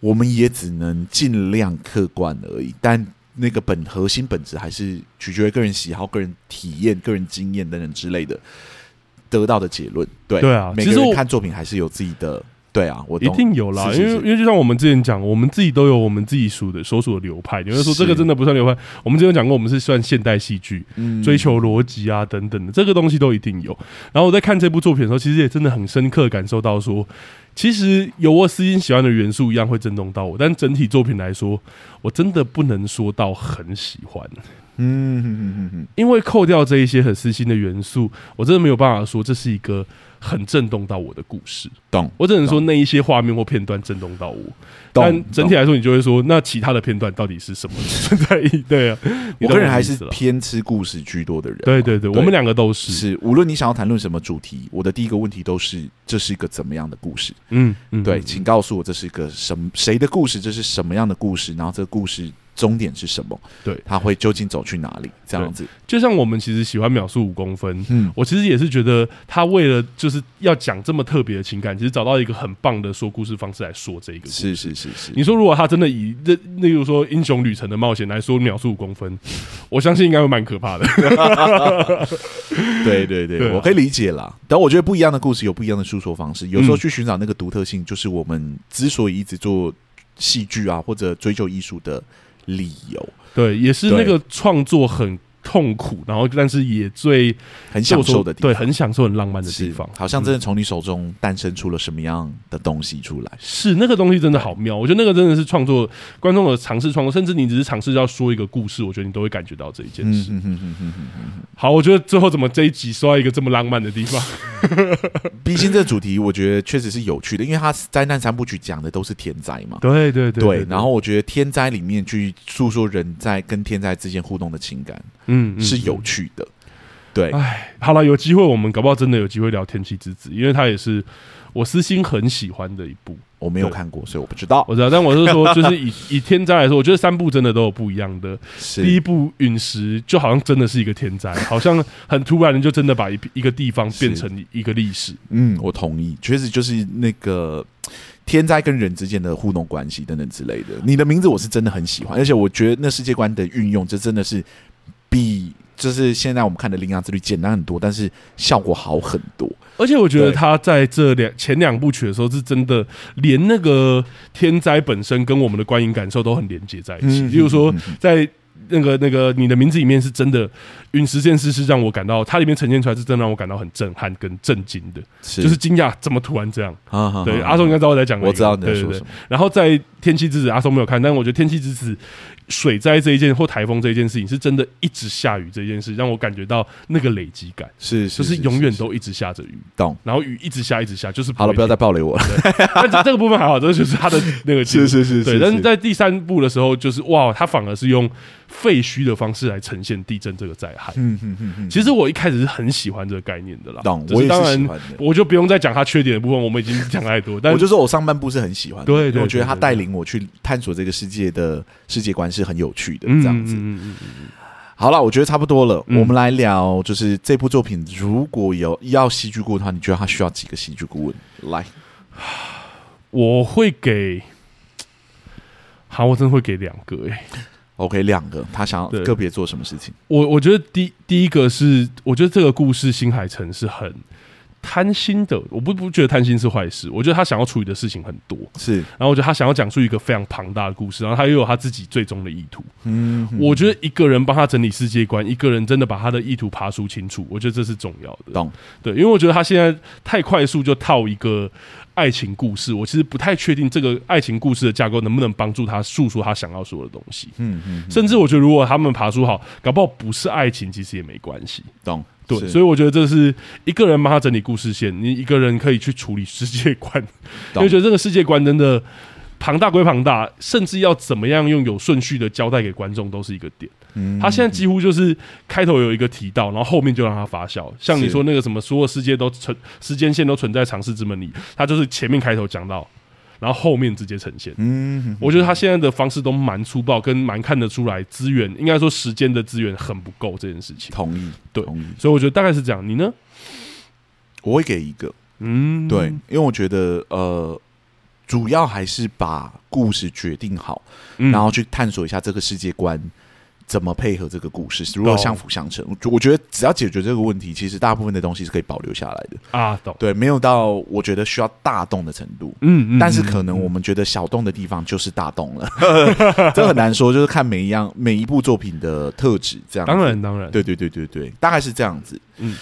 我们也只能尽量客观而已。但那个本核心本质还是取决于个人喜好、个人体验、个人经验等等之类的得到的结论。对对啊，每个人看作品还是有自己的。对啊，我一定有啦，因为因为就像我们之前讲，我们自己都有我们自己属的所属的流派。有人说这个真的不算流派，我们之前讲过，我们是算现代戏剧，嗯追求逻辑啊等等的，这个东西都一定有。然后我在看这部作品的时候，其实也真的很深刻感受到说，其实有我私心喜欢的元素一样会震动到我，但整体作品来说，我真的不能说到很喜欢。嗯因为扣掉这一些很私心的元素，我真的没有办法说这是一个。很震动到我的故事，懂？我只能说那一些画面或片段震动到我，但整体来说，你就会说，那其他的片段到底是什么存 在意义？对啊，我个人还是偏吃故事居多的人。对对对，我们两个都是。是，无论你想要谈论什么主题，我的第一个问题都是：这是一个怎么样的故事？嗯嗯，对，请告诉我这是一个什么谁的故事？这是什么样的故事？然后这个故事。终点是什么？对，他会究竟走去哪里？这样子，就像我们其实喜欢秒速五公分，嗯，我其实也是觉得他为了就是要讲这么特别的情感，其实找到一个很棒的说故事方式来说这个。是是是是，你说如果他真的以那例如说英雄旅程的冒险来说秒速五公分，我相信应该会蛮可怕的。对对对，我可以理解啦。但我觉得不一样的故事有不一样的诉说方式，有时候去寻找那个独特性，就是我们之所以一直做戏剧啊，或者追求艺术的。理由。对，也是那个创作很痛苦，然后但是也最很享受的地方，对，很享受很浪漫的地方，好像真的从你手中诞生出了什么样的东西出来。是那个东西真的好妙，我觉得那个真的是创作观众的尝试创作，甚至你只是尝试要说一个故事，我觉得你都会感觉到这一件事。好，我觉得最后怎么这一集说到一个这么浪漫的地方？毕竟这个主题我觉得确实是有趣的，因为它灾难三部曲讲的都是天灾嘛。对对对，对，然后我觉得天灾里面去诉说人在跟天灾之间互动的情感。嗯，是有趣的，对。哎，好了，有机会我们搞不好真的有机会聊《天气之子》，因为它也是我私心很喜欢的一部。我没有看过，所以我不知道。我知道，但我是说，就是以以天灾来说，我觉得三部真的都有不一样的。第一部陨石就好像真的是一个天灾，好像很突然的就真的把一一个地方变成一个历史。嗯，我同意，确实就是那个天灾跟人之间的互动关系等等之类的。你的名字我是真的很喜欢，而且我觉得那世界观的运用，这真的是。比就是现在我们看的《铃芽之旅》简单很多，但是效果好很多。而且我觉得他在这两前两部曲的时候，是真的连那个天灾本身跟我们的观影感受都很连接在一起。例如说，在那个那个你的名字里面，是真的陨石这件事是让我感到，它里面呈现出来是真的让我感到很震撼跟震惊的，就是惊讶怎么突然这样。对，阿松应该知道我在讲，我知道你在说什么。然后在《天气之子》，阿松没有看，但是我觉得《天气之子》。水灾这一件或台风这一件事情，是真的一直下雨这件事，让我感觉到那个累积感，是，就是永远都一直下着雨，懂？然后雨一直下，一直下，就是好了，不要再暴雷我了。但这个部分还好，这就是他的那个，是是是，对。但是在第三部的时候，就是哇，他反而是用废墟的方式来呈现地震这个灾害。嗯嗯嗯嗯。其实我一开始是很喜欢这个概念的啦，懂？我当然我就不用再讲他缺点的部分，我们已经讲太多。但 我就说我上半部是很喜欢，对对，我觉得他带领我去探索这个世界的世界观是很有趣的。这样子，嗯嗯嗯好了，我觉得差不多了。嗯、我们来聊，就是这部作品，如果有要戏剧顾问的话，你觉得他需要几个戏剧顾问？来，我会给，好，我真的会给两个哎、欸。OK，两个，他想要个别做什么事情？我我觉得第第一个是，我觉得这个故事新海诚是很。贪心的，我不不觉得贪心是坏事。我觉得他想要处理的事情很多，是。然后我觉得他想要讲述一个非常庞大的故事，然后他又有他自己最终的意图。嗯，我觉得一个人帮他整理世界观，一个人真的把他的意图爬梳清楚，我觉得这是重要的。懂？对，因为我觉得他现在太快速就套一个爱情故事，我其实不太确定这个爱情故事的架构能不能帮助他诉说他想要说的东西。嗯嗯。甚至我觉得如果他们爬梳好，搞不好不是爱情，其实也没关系。懂？对，所以我觉得这是一个人帮他整理故事线，你一个人可以去处理世界观，因为觉得这个世界观真的庞大归庞大，甚至要怎么样用有顺序的交代给观众都是一个点。嗯，他现在几乎就是开头有一个提到，然后后面就让他发酵。像你说那个什么，所有世界都存时间线都存在尝试之门里，他就是前面开头讲到。然后后面直接呈现。嗯，我觉得他现在的方式都蛮粗暴，跟蛮看得出来资源，应该说时间的资源很不够这件事情。同意，对同意。所以我觉得大概是这样。你呢？我会给一个，嗯，对，因为我觉得呃，主要还是把故事决定好，嗯然后去探索一下这个世界观怎么配合这个故事，如何相辅相成。我我觉得只要解决这个问题，其实大部分的东西是可以保留下来的啊。懂，对，没有到我觉得需要大动的程度。嗯嗯，但是可能我们觉得小动的地方就是大动了，这很难说，就是看每一样每一部作品的特质这样。当然当然，对对对对对，大概是这样子。嗯。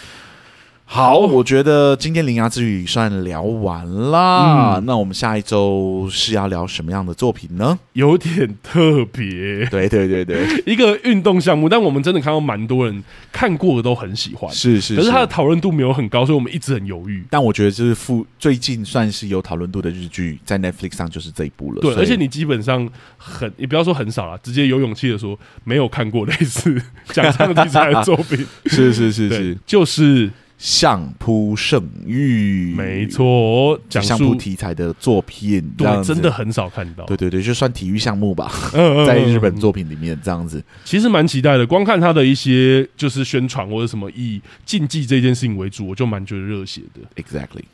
好，我觉得今天铃芽之旅算聊完啦。嗯、那我们下一周是要聊什么样的作品呢？有点特别，对对对对，一个运动项目，但我们真的看到蛮多人看过的都很喜欢，是是，是，可是它的讨论度没有很高，所以我们一直很犹豫。但我觉得就是附最近算是有讨论度的日剧，在 Netflix 上就是这一部了。对，而且你基本上很，你不要说很少啦，直接有勇气的说没有看过类似讲这样题材的作品，是是是是，就是。相扑圣域，没错，讲相扑题材的作品，对，真的很少看到。对对对，就算体育项目吧，嗯 嗯在日本作品里面这样子，其实蛮期待的。光看他的一些就是宣传或者什么，以竞技这件事情为主，我就蛮觉得热血的。Exactly。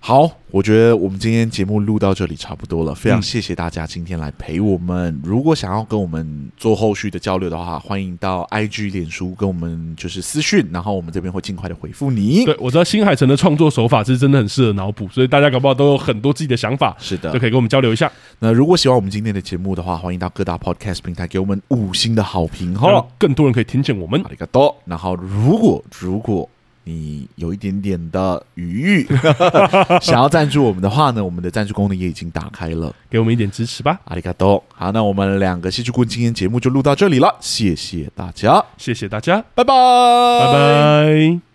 好，我觉得我们今天节目录到这里差不多了，非常谢谢大家今天来陪我们。嗯、如果想要跟我们做后续的交流的话，欢迎到 IG、脸书跟我们就是私讯，然后我们这边会尽快的回复你。对，我知道新海诚的创作手法是真的很适合脑补，所以大家搞不好都有很多自己的想法，是的，就可以跟我们交流一下。那如果喜欢我们今天的节目的话，欢迎到各大 Podcast 平台给我们五星的好评，哈，更多人可以听见我们。阿里嘎多。然后如果如果你有一点点的余裕，想要赞助我们的话呢，我们的赞助功能也已经打开了，给我们一点支持吧，阿里嘎多。好，那我们两个戏剧顾问今天节目就录到这里了，谢谢大家，谢谢大家，拜拜，拜拜。